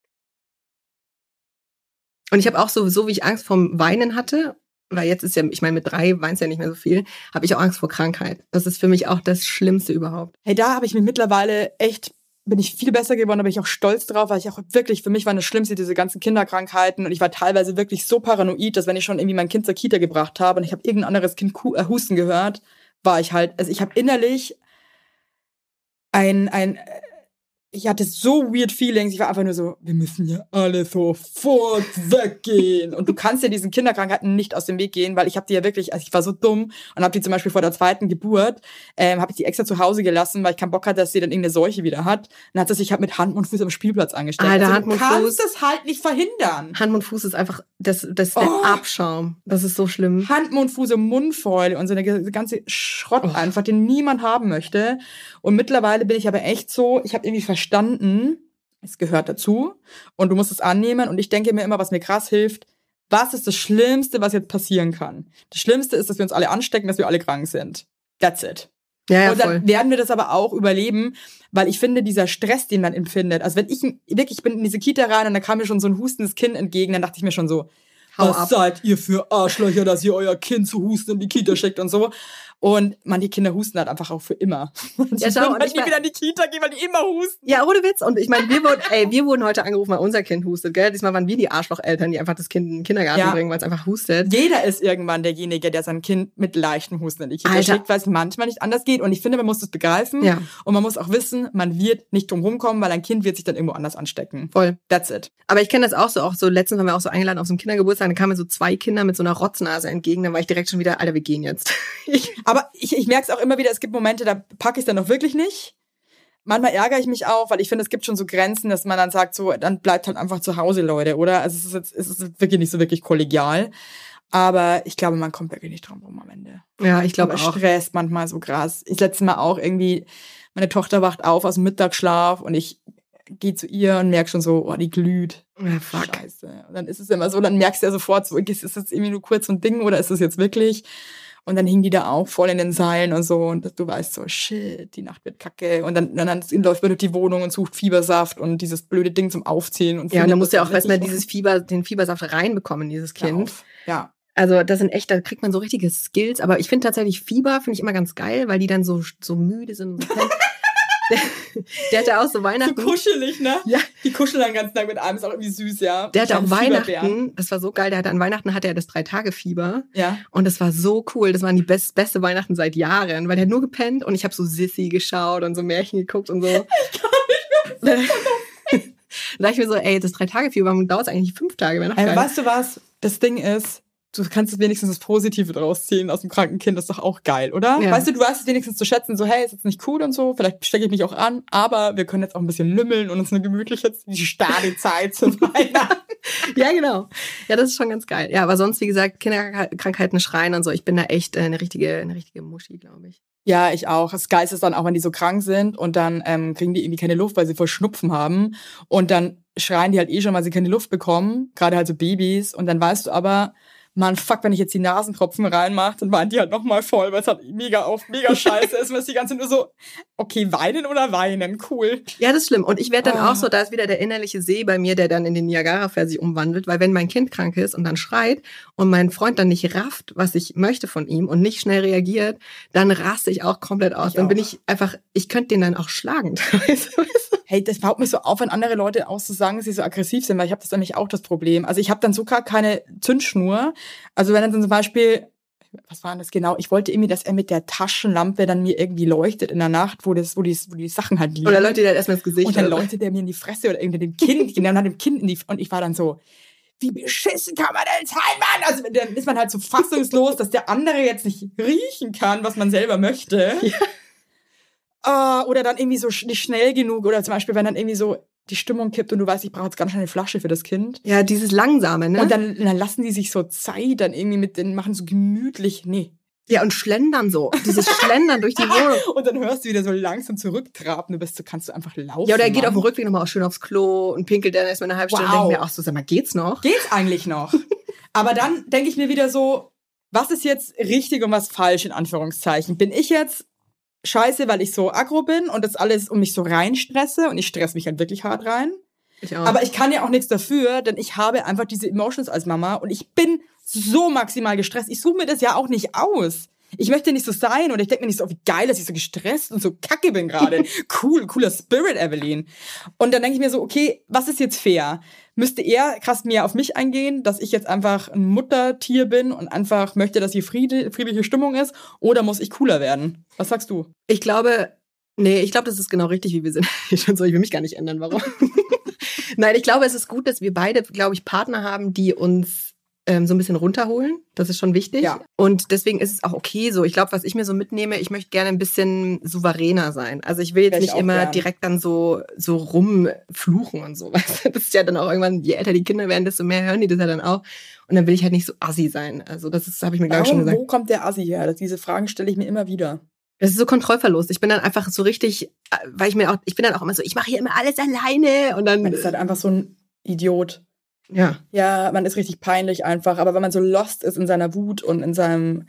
[SPEAKER 1] Und ich habe auch so, so wie ich Angst vom Weinen hatte, weil jetzt ist ja, ich meine, mit drei weinst ja nicht mehr so viel, habe ich auch Angst vor Krankheit. Das ist für mich auch das Schlimmste überhaupt.
[SPEAKER 2] Hey, da habe ich mich mittlerweile echt, bin ich viel besser geworden, da bin ich auch stolz drauf, weil ich auch wirklich, für mich waren das Schlimmste diese ganzen Kinderkrankheiten und ich war teilweise wirklich so paranoid, dass wenn ich schon irgendwie mein Kind zur Kita gebracht habe und ich habe irgendein anderes Kind äh, husten gehört, war ich halt, also ich habe innerlich ein, ein, ich hatte so weird Feelings. Ich war einfach nur so, wir müssen ja alle sofort weggehen. Und du kannst ja diesen Kinderkrankheiten nicht aus dem Weg gehen, weil ich habe die ja wirklich, also ich war so dumm und habe die zum Beispiel vor der zweiten Geburt, ähm, habe ich die extra zu Hause gelassen, weil ich keinen Bock hatte, dass sie dann irgendeine Seuche wieder hat. Dann hat sie sich halt mit Hand und Fuß am Spielplatz angesteckt.
[SPEAKER 1] Alter,
[SPEAKER 2] also,
[SPEAKER 1] Hand
[SPEAKER 2] du
[SPEAKER 1] und
[SPEAKER 2] kannst
[SPEAKER 1] Fuß.
[SPEAKER 2] es halt nicht verhindern.
[SPEAKER 1] Hand und Fuß ist einfach, das, das ist der
[SPEAKER 2] Oh.
[SPEAKER 1] Abschaum. Das ist so schlimm.
[SPEAKER 2] Hand, Mund, Fuß, Mundfäule und so eine ganze Schrott
[SPEAKER 1] Oh.
[SPEAKER 2] einfach, den niemand haben möchte. Und mittlerweile bin ich aber echt so, ich habe irgendwie verstanden, es gehört dazu und du musst es annehmen. Und ich denke mir immer, was mir krass hilft, was ist das Schlimmste, was jetzt passieren kann? Das Schlimmste ist, dass wir uns alle anstecken, dass wir alle krank sind. That's it.
[SPEAKER 1] Ja, ja,
[SPEAKER 2] und dann
[SPEAKER 1] voll.
[SPEAKER 2] werden wir das aber auch überleben, weil ich finde, dieser Stress, den man empfindet, also wenn ich wirklich, ich bin in diese Kita rein und da kam mir schon so ein hustendes Kind entgegen, dann dachte ich mir schon so,
[SPEAKER 1] Hau
[SPEAKER 2] was
[SPEAKER 1] ab.
[SPEAKER 2] seid ihr für Arschlöcher, dass ihr euer Kind zu husten in die Kita schickt und so. Und man, die Kinder husten halt einfach auch für immer.
[SPEAKER 1] Ja, schau, und
[SPEAKER 2] halt
[SPEAKER 1] ich
[SPEAKER 2] nie wieder in die Kita gehen, weil die immer husten.
[SPEAKER 1] Ja, ohne Witz. Und ich meine, wir wurden, ey, wir wurden heute angerufen, weil unser Kind hustet, gell? Diesmal waren wir die Arschlocheltern, die einfach das Kind in den Kindergarten
[SPEAKER 2] Ja.
[SPEAKER 1] bringen, weil es einfach hustet.
[SPEAKER 2] Jeder ist irgendwann derjenige, der sein Kind mit leichtem Husten in die Kita
[SPEAKER 1] Alter.
[SPEAKER 2] schickt, weil es manchmal nicht anders geht. Und ich finde, man muss das begreifen.
[SPEAKER 1] Ja.
[SPEAKER 2] Und man muss auch wissen, man wird nicht drum rumkommen, weil ein Kind wird sich dann irgendwo anders anstecken.
[SPEAKER 1] Voll.
[SPEAKER 2] That's it.
[SPEAKER 1] Aber ich kenne das auch so, auch so, letztens waren wir auch so eingeladen auf so einem Kindergeburtstag, dann kamen mir so zwei Kinder mit so einer Rotznase entgegen, dann war ich direkt schon wieder, Alter, wir gehen jetzt.
[SPEAKER 2] Aber ich, ich merke es auch immer wieder, es gibt Momente, da packe ich es dann noch wirklich nicht. Manchmal ärgere ich mich auch, weil ich finde, es gibt schon so Grenzen, dass man dann sagt, so, dann bleibt halt einfach zu Hause, Leute, oder? Also es ist jetzt, es ist wirklich nicht so wirklich kollegial. Aber ich glaube, man kommt wirklich nicht drum rum am Ende.
[SPEAKER 1] ja, ich glaube auch.
[SPEAKER 2] Stress manchmal so krass. Ich letztes Mal auch irgendwie, meine Tochter wacht auf aus dem Mittagsschlaf und ich geh zu ihr und merk schon so, oh, die glüht.
[SPEAKER 1] Ja, fuck.
[SPEAKER 2] Scheiße. Und dann ist es immer so, dann merkst du ja sofort so, ist es jetzt irgendwie nur kurz so ein Ding oder ist es jetzt wirklich? Und dann hingen die da auch voll in den Seilen und so. Und du weißt so, shit, die Nacht wird kacke. Und dann, dann, dann läuft man durch die Wohnung und sucht Fiebersaft und dieses blöde Ding zum Aufziehen. Und
[SPEAKER 1] Ja, und dann musst du ja auch erstmal dieses Fieber, den Fiebersaft reinbekommen, in dieses Kind.
[SPEAKER 2] auf. Ja.
[SPEAKER 1] Also das sind echt, da kriegt man so richtige Skills. Aber ich finde tatsächlich Fieber, finde ich immer ganz geil, weil die dann so, so müde sind. So der, der hatte auch so
[SPEAKER 2] So
[SPEAKER 1] Weihnachten.
[SPEAKER 2] kuschelig, ne?
[SPEAKER 1] Ja.
[SPEAKER 2] Die kuscheln den ganzen Tag mit einem, ist auch irgendwie süß, ja.
[SPEAKER 1] Der hatte auch. Weihnachten, das war so geil, der hatte an Weihnachten hatte er das Drei-Tage-Fieber.
[SPEAKER 2] Ja.
[SPEAKER 1] Und das war so cool. Das waren die best, beste Weihnachten seit Jahren, weil der hat nur gepennt und ich habe so Sissy geschaut und so Märchen geguckt und so. Ich kann nicht mehr. Da dachte ich mir so, ey, das Drei-Tage-Fieber, warum dauert es eigentlich fünf Tage? Wäre noch
[SPEAKER 2] weißt du was? Das Ding ist, du kannst wenigstens das Positive draus ziehen aus dem kranken Kind. Das ist doch auch geil, oder?
[SPEAKER 1] Ja.
[SPEAKER 2] Weißt du, du weißt es wenigstens zu schätzen, so, hey, ist jetzt nicht cool und so. Vielleicht stecke ich mich auch an, aber wir können jetzt auch ein bisschen lümmeln und uns eine gemütliche, die starre Zeit zu Weihnachten.
[SPEAKER 1] Ja, genau. Ja, das ist schon ganz geil. Ja, aber sonst, wie gesagt, Kinderkrankheiten schreien und so. Ich bin da echt äh, eine richtige, eine richtige Muschi, glaube ich.
[SPEAKER 2] Ja, ich auch. Das Geilste ist dann auch, wenn die so krank sind und dann ähm, kriegen die irgendwie keine Luft, weil sie voll Schnupfen haben. Und dann schreien die halt eh schon, weil sie keine Luft bekommen. Gerade halt so Babys. Und dann weißt du aber, man, fuck, wenn ich jetzt die Nasentropfen reinmache, dann weint die halt nochmal voll, weil es halt mega auf, mega scheiße ist. Und es die ganze Zeit nur so, okay, weinen oder weinen, cool.
[SPEAKER 1] Ja, das ist schlimm. Und ich werde dann
[SPEAKER 2] Oh.
[SPEAKER 1] auch so, da ist wieder der innerliche See bei mir, der dann in den Niagara-Fell sich umwandelt, weil wenn mein Kind krank ist und dann schreit und mein Freund dann nicht rafft, was ich möchte von ihm und nicht schnell reagiert, dann raste ich auch komplett aus.
[SPEAKER 2] Ich
[SPEAKER 1] dann bin
[SPEAKER 2] auch.
[SPEAKER 1] ich einfach, ich könnte den dann auch schlagen.
[SPEAKER 2] Hey, das baut mich so auf, wenn andere Leute auch so sagen, dass sie so aggressiv sind, weil ich habe das nämlich auch das Problem. Also ich habe dann sogar keine Zündschnur. Also wenn er dann zum Beispiel, was war denn das genau? Ich wollte irgendwie, dass er mit der Taschenlampe dann mir irgendwie leuchtet in der Nacht, wo das, wo die, wo die Sachen halt liegen.
[SPEAKER 1] Oder Leute, die dann erstmal ins Gesicht.
[SPEAKER 2] und dann
[SPEAKER 1] oder
[SPEAKER 2] leuchtet er mir in die Fresse oder irgendwie dem Kind, genau hat dem Kind in die, und ich war dann so, wie beschissen kann man denn sein, Mann? Also dann ist man halt so fassungslos, dass der andere jetzt nicht riechen kann, was man selber möchte. Ah, oder dann irgendwie so nicht schnell genug. Oder zum Beispiel, wenn dann irgendwie so die Stimmung kippt und du weißt, ich brauche jetzt ganz schnell eine Flasche für das Kind.
[SPEAKER 1] Ja, dieses Langsame, ne?
[SPEAKER 2] Und dann, dann lassen die sich so Zeit, dann irgendwie mit den, machen so gemütlich, nee.
[SPEAKER 1] ja, und schlendern so. Dieses Schlendern durch die Wohnung.
[SPEAKER 2] Und dann hörst du wieder so langsam zurücktraben, du bist so, kannst du einfach laufen.
[SPEAKER 1] Ja, oder er geht
[SPEAKER 2] Mann.
[SPEAKER 1] auf dem Rückweg nochmal auch schön aufs Klo und pinkelt dann erstmal eine halbe Stunde
[SPEAKER 2] Wow.
[SPEAKER 1] und denkt mir auch so, sag mal, geht's noch?
[SPEAKER 2] Geht's eigentlich noch? Aber dann denke ich mir wieder so, was ist jetzt richtig und was falsch in Anführungszeichen? Bin ich jetzt scheiße, weil ich so aggro bin und das alles um mich so reinstresse und ich stress mich halt wirklich hart rein?
[SPEAKER 1] Ich auch.
[SPEAKER 2] Aber ich kann ja auch nichts dafür, denn ich habe einfach diese Emotions als Mama und ich bin so maximal gestresst. Ich suche mir das ja auch nicht aus. Ich möchte nicht so sein und ich denke mir nicht so, wie geil, dass ich so gestresst und so kacke bin gerade. cool, cooler Spirit, Evelyn. Und dann denke ich mir so, okay, was ist jetzt fair? Müsste er krass mehr auf mich eingehen, dass ich jetzt einfach ein Muttertier bin und einfach möchte, dass hier Friede, friedliche Stimmung ist? Oder muss ich cooler werden? Was sagst du?
[SPEAKER 1] Ich glaube, nee, ich glaube, das ist genau richtig, wie wir sind. Schon so, ich will mich gar nicht ändern. Warum? Nein, ich glaube, es ist gut, dass wir beide, glaube ich, Partner haben, die uns ähm, so ein bisschen runterholen. Das ist schon wichtig.
[SPEAKER 2] Ja.
[SPEAKER 1] Und deswegen ist es auch okay so. Ich glaube, was ich mir so mitnehme, ich möchte gerne ein bisschen souveräner sein. Also ich will jetzt nicht immer
[SPEAKER 2] gern.
[SPEAKER 1] direkt dann so, so rumfluchen und so. Weißt du? Das ist ja dann auch irgendwann, je älter die Kinder werden, desto mehr hören die das ja dann auch. Und dann will ich halt nicht so assi sein. Also das ist, habe ich mir, glaube ich, schon gesagt.
[SPEAKER 2] wo kommt der Assi her? Das- Diese Fragen stelle ich mir immer wieder.
[SPEAKER 1] Das ist so Kontrollverlust. Ich bin dann einfach so richtig, äh, weil ich mir auch, ich bin dann auch immer so, ich mache hier immer alles alleine und dann,
[SPEAKER 2] Man ist halt einfach so ein Idiot.
[SPEAKER 1] Ja,
[SPEAKER 2] Ja, man ist richtig peinlich einfach. Aber wenn man so lost ist in seiner Wut und in seinem,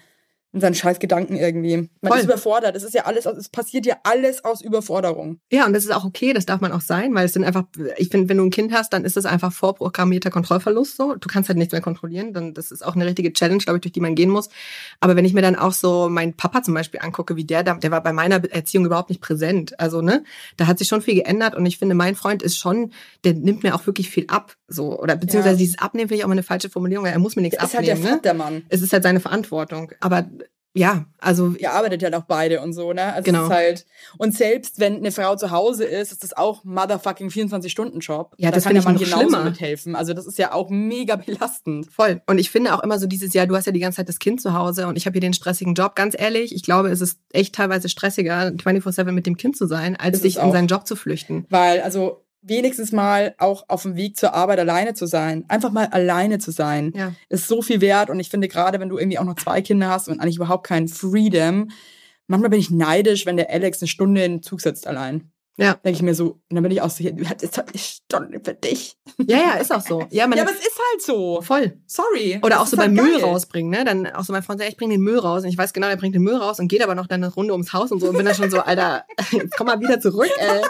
[SPEAKER 2] in seinen scheiß Gedanken irgendwie. Man
[SPEAKER 1] Voll.
[SPEAKER 2] ist überfordert. Es ist ja alles, es passiert ja alles aus Überforderung.
[SPEAKER 1] ja, und das ist auch okay, das darf man auch sein, weil es sind einfach, ich finde, wenn du ein Kind hast, dann ist das einfach vorprogrammierter Kontrollverlust so. Du kannst halt nichts mehr kontrollieren, dann das ist auch eine richtige Challenge, glaube ich, durch die man gehen muss. Aber wenn ich mir dann auch so meinen Papa zum Beispiel angucke, wie der da, der war bei meiner Erziehung überhaupt nicht präsent. Also ne, da hat sich schon viel geändert und ich finde, mein Freund ist schon, der nimmt mir auch wirklich viel ab, so oder beziehungsweise
[SPEAKER 2] Ja.
[SPEAKER 1] dieses Abnehmen finde ich auch mal eine falsche Formulierung, weil er muss mir nichts
[SPEAKER 2] Das ist halt der
[SPEAKER 1] abnehmen. ne?
[SPEAKER 2] Vatermann.
[SPEAKER 1] es ist halt seine Verantwortung. Aber ja, also
[SPEAKER 2] Ihr arbeitet ja auch beide und so, ne? Also
[SPEAKER 1] Genau.
[SPEAKER 2] halt, und selbst wenn eine Frau zu Hause ist, ist das auch motherfucking 24-Stunden-Job.
[SPEAKER 1] Ja,
[SPEAKER 2] da
[SPEAKER 1] das
[SPEAKER 2] kann Mann
[SPEAKER 1] noch
[SPEAKER 2] genauso
[SPEAKER 1] schlimmer.
[SPEAKER 2] mithelfen. Also das ist ja auch mega belastend.
[SPEAKER 1] voll. Und ich finde auch immer so dieses Jahr, du hast ja die ganze Zeit das Kind zu Hause und ich habe hier den stressigen Job. Ganz ehrlich, ich glaube, es ist echt teilweise stressiger, 24-7 mit dem Kind zu sein, als sich in seinen Job zu flüchten.
[SPEAKER 2] Weil, also wenigstens mal auch auf dem Weg zur Arbeit alleine zu sein. Einfach mal alleine zu sein.
[SPEAKER 1] Ja.
[SPEAKER 2] ist so viel wert. Und ich finde, gerade wenn du irgendwie auch noch zwei Kinder hast und eigentlich überhaupt keinen Freedom, manchmal bin ich neidisch, wenn der Alex eine Stunde in den Zug sitzt allein.
[SPEAKER 1] Ja.
[SPEAKER 2] Denke ich mir so, und dann bin ich auch so, hier, du hattest heute eine Stunde für dich.
[SPEAKER 1] Ja, ja, ist auch so. Ja,
[SPEAKER 2] ja, aber es ist halt so.
[SPEAKER 1] voll.
[SPEAKER 2] Sorry.
[SPEAKER 1] Oder auch so
[SPEAKER 2] halt
[SPEAKER 1] beim Müll
[SPEAKER 2] geil.
[SPEAKER 1] rausbringen, ne? Dann auch so mein Freund sagt, ich bring den Müll raus. Und ich weiß genau, der bringt den Müll raus und geht aber noch dann eine Runde ums Haus und so. Und bin dann schon so, Alter, jetzt komm mal wieder zurück, ey.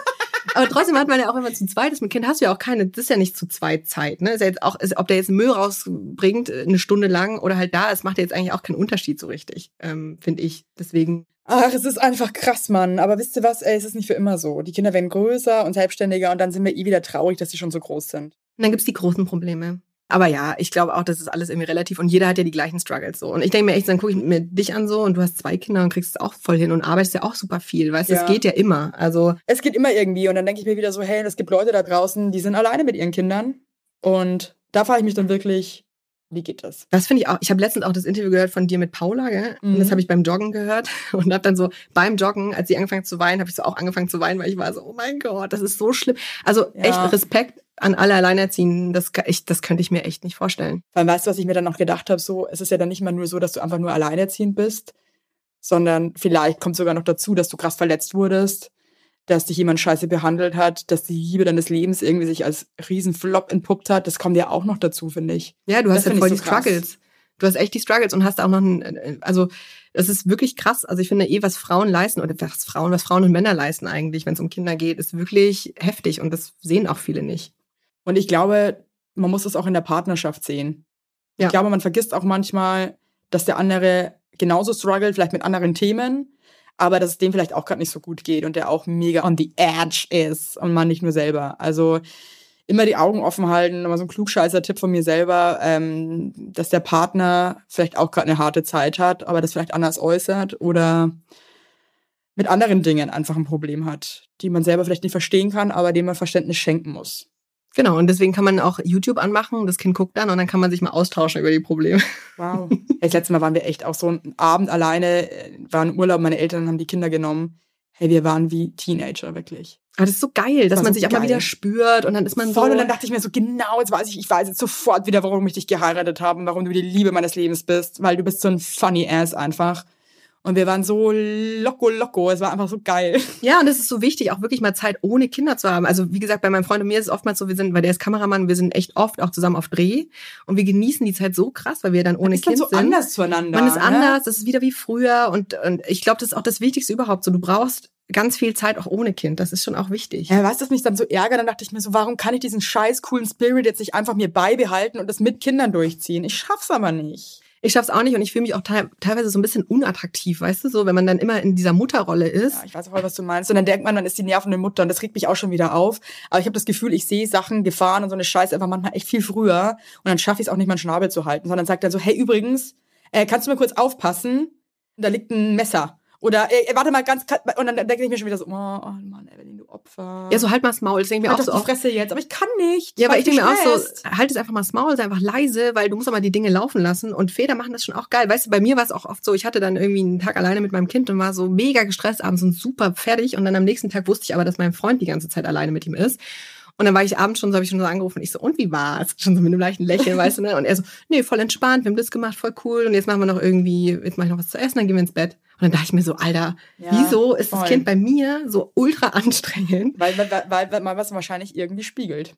[SPEAKER 1] Aber trotzdem hat man ja auch, wenn man zu zweit ist mit Kind, hast du ja auch keine, das ist ja nicht zu zweit Zeit, ne? Ist ja jetzt auch, ist, ob der jetzt Müll rausbringt, äh, eine Stunde lang oder halt da ist, macht ja jetzt eigentlich auch keinen Unterschied so richtig, ähm, finde ich. Deswegen,
[SPEAKER 2] Ach, es ist einfach krass, Mann. Aber wisst ihr was, ey, es ist nicht für immer so. Die Kinder werden größer und selbstständiger und dann sind wir eh wieder traurig, dass sie schon so groß sind.
[SPEAKER 1] und dann gibt's die großen Probleme. Aber ja, ich glaube auch, das ist alles irgendwie relativ und jeder hat ja die gleichen Struggles so. Und ich denke mir echt, dann gucke ich mir dich an so und du hast zwei Kinder und kriegst es auch voll hin und arbeitest ja auch super viel, weißt du,
[SPEAKER 2] Ja.
[SPEAKER 1] es geht ja immer. Also,
[SPEAKER 2] Es geht immer irgendwie und dann denke ich mir wieder so, hey, es gibt Leute da draußen, die sind alleine mit ihren Kindern. Und da frage ich mich dann wirklich, wie geht das?
[SPEAKER 1] Das finde ich auch. Ich habe letztens auch das Interview gehört von dir mit Paula, gell? Und
[SPEAKER 2] Mhm.
[SPEAKER 1] das habe ich beim Joggen gehört und habe dann so beim Joggen, als sie angefangen zu weinen, habe ich so auch angefangen zu weinen, weil ich war so, oh mein Gott, das ist so schlimm. Also
[SPEAKER 2] Ja.
[SPEAKER 1] echt Respekt an alle Alleinerziehenden. Das, ich, das könnte ich mir echt nicht vorstellen.
[SPEAKER 2] Vor allem, weißt du, was ich mir dann noch gedacht habe? So, es ist ja dann nicht mal nur so, dass du einfach nur alleinerziehend bist, sondern vielleicht kommt sogar noch dazu, dass du krass verletzt wurdest, dass dich jemand scheiße behandelt hat, dass die Liebe deines Lebens irgendwie sich als Riesenflop entpuppt hat. Das kommt ja auch noch dazu, finde ich.
[SPEAKER 1] Ja, du
[SPEAKER 2] Das
[SPEAKER 1] hast ja
[SPEAKER 2] find
[SPEAKER 1] voll
[SPEAKER 2] ich
[SPEAKER 1] die
[SPEAKER 2] so krass.
[SPEAKER 1] Struggles. Du hast echt die Struggles und hast auch noch ein, äh, also das ist wirklich krass. Also ich finde eh, was Frauen leisten oder was Frauen, was Frauen und Männer leisten eigentlich, wenn es um Kinder geht, ist wirklich heftig und das sehen auch viele nicht.
[SPEAKER 2] Und ich glaube, man muss es auch in der Partnerschaft sehen.
[SPEAKER 1] Ja.
[SPEAKER 2] Ich glaube, man vergisst auch manchmal, dass der andere genauso struggelt, vielleicht mit anderen Themen, aber dass es dem vielleicht auch gerade nicht so gut geht und der auch mega on the edge ist und man nicht nur selber. Also immer die Augen offen halten, nochmal so ein klugscheißer Tipp von mir selber, ähm, dass der Partner vielleicht auch gerade eine harte Zeit hat, aber das vielleicht anders äußert oder mit anderen Dingen einfach ein Problem hat, die man selber vielleicht nicht verstehen kann, aber dem man Verständnis schenken muss.
[SPEAKER 1] Genau, und deswegen kann man auch YouTube anmachen, das Kind guckt dann und dann kann man sich mal austauschen über die Probleme.
[SPEAKER 2] Wow. Das letzte Mal waren wir echt auch so einen Abend alleine, äh, waren im Urlaub, meine Eltern haben die Kinder genommen. Hey, wir waren wie Teenager, wirklich.
[SPEAKER 1] Aber das ist so geil, dass
[SPEAKER 2] War
[SPEAKER 1] man
[SPEAKER 2] so
[SPEAKER 1] sich auch mal
[SPEAKER 2] geil.
[SPEAKER 1] wieder spürt und dann ist man
[SPEAKER 2] Voll,
[SPEAKER 1] so.
[SPEAKER 2] und dann dachte ich mir so, genau, jetzt weiß ich, ich weiß jetzt sofort wieder, warum ich dich geheiratet habe und warum du die Liebe meines Lebens bist, weil du bist so ein funny ass einfach. Und wir waren so loco loco, es war einfach so geil.
[SPEAKER 1] Ja, und es ist so wichtig, auch wirklich mal Zeit ohne Kinder zu haben. Also wie gesagt, bei meinem Freund und mir ist es oftmals so, wir sind, weil der ist Kameramann, wir sind echt oft auch zusammen auf Dreh und wir genießen die Zeit so krass, weil wir dann ohne
[SPEAKER 2] ist dann
[SPEAKER 1] Kind
[SPEAKER 2] so
[SPEAKER 1] sind.
[SPEAKER 2] anders zueinander.
[SPEAKER 1] Man ist
[SPEAKER 2] ne?
[SPEAKER 1] anders, es ist wieder wie früher und, und ich glaube, das ist auch das Wichtigste überhaupt. So, du brauchst ganz viel Zeit auch ohne Kind. Das ist schon auch wichtig.
[SPEAKER 2] Ja, weißt du, was mich dann so ärgert? Dann dachte ich mir so, warum kann ich diesen scheiß coolen Spirit jetzt nicht einfach mir beibehalten und das mit Kindern durchziehen? Ich schaff's aber nicht.
[SPEAKER 1] Ich schaff's auch nicht und ich fühle mich auch te teilweise so ein bisschen unattraktiv, weißt du, so, wenn man dann immer in dieser Mutterrolle ist.
[SPEAKER 2] Ja, ich weiß auch, was du meinst. Und dann denkt man, man ist die nervende Mutter und das regt mich auch schon wieder auf. Aber ich habe das Gefühl, ich sehe Sachen, Gefahren und so eine Scheiße einfach manchmal echt viel früher. Und dann schaffe ich es auch nicht, meinen Schnabel zu halten, sondern sagt dann so, hey, übrigens, äh, kannst du mal kurz aufpassen? Da liegt ein Messer. Oder, äh, warte mal ganz, und dann denke ich mir schon wieder so, oh, oh Mann, Evelyn, du Opfer.
[SPEAKER 1] Ja, so halt mal das Maul. Das denke ich mir
[SPEAKER 2] halt
[SPEAKER 1] auch so oft.
[SPEAKER 2] Fresse jetzt. Aber ich kann nicht.
[SPEAKER 1] Ja, aber ich denke mir auch so, halt es einfach mal das Maul, sei einfach leise, weil du musst mal die Dinge laufen lassen. Und Väter machen das schon auch geil. Weißt du, bei mir war es auch oft so, ich hatte dann irgendwie einen Tag alleine mit meinem Kind und war so mega gestresst abends und super fertig. Und dann am nächsten Tag wusste ich aber, dass mein Freund die ganze Zeit alleine mit ihm ist. Und dann war ich abends schon so, habe ich schon so angerufen und ich so, und wie war's? Schon so mit einem leichten Lächeln, weißt du, ne? Und er so, nee, voll entspannt, wir haben das gemacht, voll cool. Und jetzt machen wir noch irgendwie, jetzt mache ich noch was zu essen, dann gehen wir ins Bett. Und dann dachte ich mir so, Alter,
[SPEAKER 2] Ja,
[SPEAKER 1] wieso ist das
[SPEAKER 2] voll.
[SPEAKER 1] Kind bei mir so ultra anstrengend?
[SPEAKER 2] Weil, weil, weil, weil man was wahrscheinlich irgendwie spiegelt.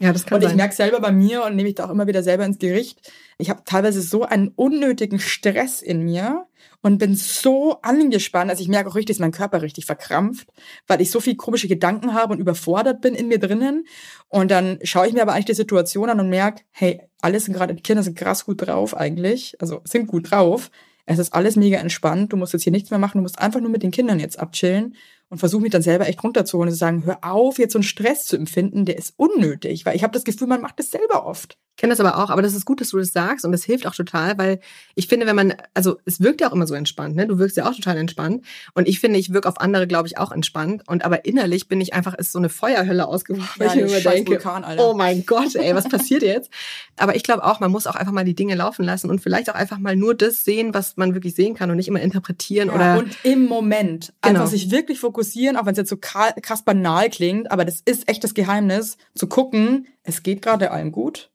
[SPEAKER 1] Ja, das kann
[SPEAKER 2] Und ich
[SPEAKER 1] sein.
[SPEAKER 2] merke selber bei mir und nehme ich da auch immer wieder selber ins Gericht. Ich habe teilweise so einen unnötigen Stress in mir und bin so angespannt. Also ich merke auch richtig, dass mein Körper richtig verkrampft, weil ich so viel komische Gedanken habe und überfordert bin in mir drinnen. Und dann schaue ich mir aber eigentlich die Situation an und merke, hey, alles sind gerade, die Kinder sind krass gut drauf eigentlich. Also sind gut drauf. Es ist alles mega entspannt. Du musst jetzt hier nichts mehr machen. Du musst einfach nur mit den Kindern jetzt abchillen und versuche mich dann selber echt runterzuholen und zu sagen, hör auf, jetzt so einen Stress zu empfinden, der ist unnötig, weil ich habe das Gefühl, man macht das selber oft.
[SPEAKER 1] Ich kenne das aber auch, aber das ist gut, dass du das sagst und das hilft auch total, weil ich finde, wenn man, also es wirkt ja auch immer so entspannt, ne? Du wirkst ja auch total entspannt und ich finde, ich wirke auf andere, glaube ich, auch entspannt und aber innerlich bin ich einfach, ist so eine Feuerhölle ausgebrochen, weil
[SPEAKER 2] Ja,
[SPEAKER 1] ich mir immer denke,
[SPEAKER 2] Vulkan,
[SPEAKER 1] oh mein Gott, ey, was passiert jetzt? Aber ich glaube auch, man muss auch einfach mal die Dinge laufen lassen und vielleicht auch einfach mal nur das sehen, was man wirklich sehen kann und nicht immer interpretieren
[SPEAKER 2] Ja,
[SPEAKER 1] oder
[SPEAKER 2] und im Moment
[SPEAKER 1] Genau.
[SPEAKER 2] einfach sich wirklich fokussieren, auch wenn es jetzt so kra- krass banal klingt, aber das ist echt das Geheimnis, zu gucken, es geht gerade allem gut,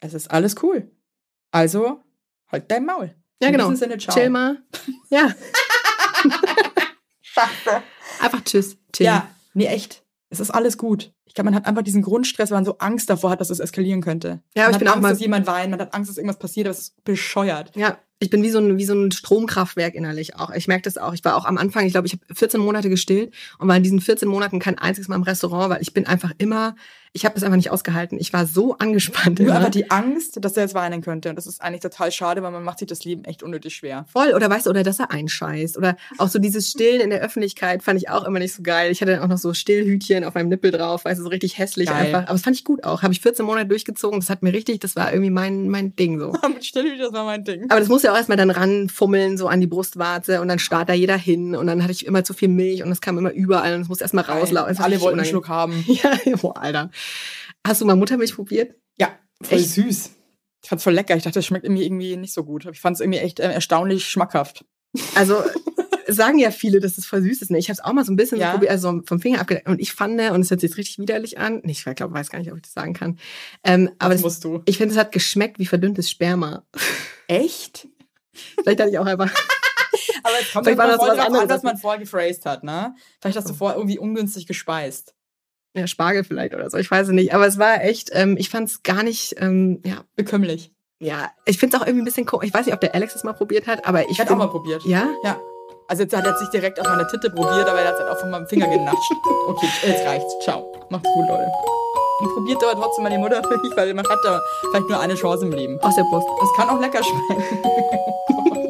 [SPEAKER 2] es ist alles cool. Also, halt dein Maul.
[SPEAKER 1] ja
[SPEAKER 2] In
[SPEAKER 1] genau,
[SPEAKER 2] diesem Sinne, ciao.
[SPEAKER 1] chill mal, ja, einfach tschüss, chill.
[SPEAKER 2] Ja, Nee, echt. Es ist alles gut. Ich glaube, man hat einfach diesen Grundstress, weil man so Angst davor hat, dass es eskalieren könnte.
[SPEAKER 1] Ja,
[SPEAKER 2] man
[SPEAKER 1] aber ich
[SPEAKER 2] hat
[SPEAKER 1] bin auch
[SPEAKER 2] Angst,
[SPEAKER 1] mal-
[SPEAKER 2] dass jemand weint, man hat Angst, dass irgendwas passiert, aber es ist bescheuert.
[SPEAKER 1] Ja, ich bin wie so ein, wie so ein Stromkraftwerk innerlich auch. Ich merke das auch. Ich war auch am Anfang, ich glaube, ich habe 14 Monate gestillt und war in diesen 14 Monaten kein einziges Mal im Restaurant, weil ich bin einfach immer, ich habe das einfach nicht ausgehalten. Ich war so angespannt
[SPEAKER 2] Nur
[SPEAKER 1] immer.
[SPEAKER 2] einfach die Angst, dass er jetzt weinen könnte. Und das ist eigentlich total schade, weil man macht sich das Leben echt unnötig schwer.
[SPEAKER 1] Voll, oder weißt du, oder dass er einscheißt. Oder auch so dieses Stillen in der Öffentlichkeit fand ich auch immer nicht so geil. Ich hatte dann auch noch so Stillhütchen auf meinem Nippel drauf, weißt du, so richtig hässlich
[SPEAKER 2] Geil.
[SPEAKER 1] einfach. Aber das fand ich gut auch. Habe ich 14 Monate durchgezogen. Das hat mir richtig, das war irgendwie mein, mein Ding so.
[SPEAKER 2] Mit Stillhüte, das war mein Ding.
[SPEAKER 1] Aber das muss ja auch erstmal dann ranfummeln, so an die Brustwarze und dann starrt da jeder hin und dann hatte ich immer zu viel Milch und das kam immer überall und es musste erstmal rauslaufen.
[SPEAKER 2] Alle wollten einen. Schluck haben.
[SPEAKER 1] Ja, boah, Alter. Hast du mal Muttermilch probiert?
[SPEAKER 2] Ja, voll
[SPEAKER 1] Echt?
[SPEAKER 2] süß. Ich fand's voll lecker. Ich dachte, das schmeckt irgendwie, irgendwie nicht so gut. Ich fand's irgendwie echt äh, erstaunlich schmackhaft.
[SPEAKER 1] Also sagen ja viele, dass es voll süß ist. Ne? Ich habe es auch mal so ein bisschen
[SPEAKER 2] Ja.
[SPEAKER 1] so probiert, also vom Finger abgedeckt. Und ich fand, und es hört sich jetzt richtig widerlich an. Ich glaube, weiß gar nicht, ob ich das sagen kann. Ähm, aber
[SPEAKER 2] das
[SPEAKER 1] das,
[SPEAKER 2] musst du.
[SPEAKER 1] ich finde, es hat geschmeckt wie verdünntes Sperma.
[SPEAKER 2] Echt?
[SPEAKER 1] Vielleicht hatte ich auch einfach.
[SPEAKER 2] Aber es kommt
[SPEAKER 1] Vielleicht war das was anderes.
[SPEAKER 2] an, was man vorher gephrased hat, ne? Vielleicht hast du vorher irgendwie ungünstig gespeist.
[SPEAKER 1] Ja, Spargel vielleicht oder so, ich weiß es nicht. Aber es war echt, ähm, ich fand es gar nicht, ähm, ja,
[SPEAKER 2] Bekömmlich.
[SPEAKER 1] ja, ich finde es auch irgendwie ein bisschen komisch. Ich weiß nicht, ob der Alex es mal probiert hat, aber ich
[SPEAKER 2] Ich hätte auch mal probiert.
[SPEAKER 1] Ja?
[SPEAKER 2] Ja. Also jetzt hat er jetzt nicht direkt auf meine Titte probiert, aber er hat es halt auch von meinem Finger genatscht. Okay, jetzt reicht's. Ciao. Macht's gut, Leute. Und probiert aber trotzdem mal die Muttermilch, weil man hat da vielleicht nur eine Chance im Leben.
[SPEAKER 1] Aus der Brust.
[SPEAKER 2] Das kann auch lecker schmecken.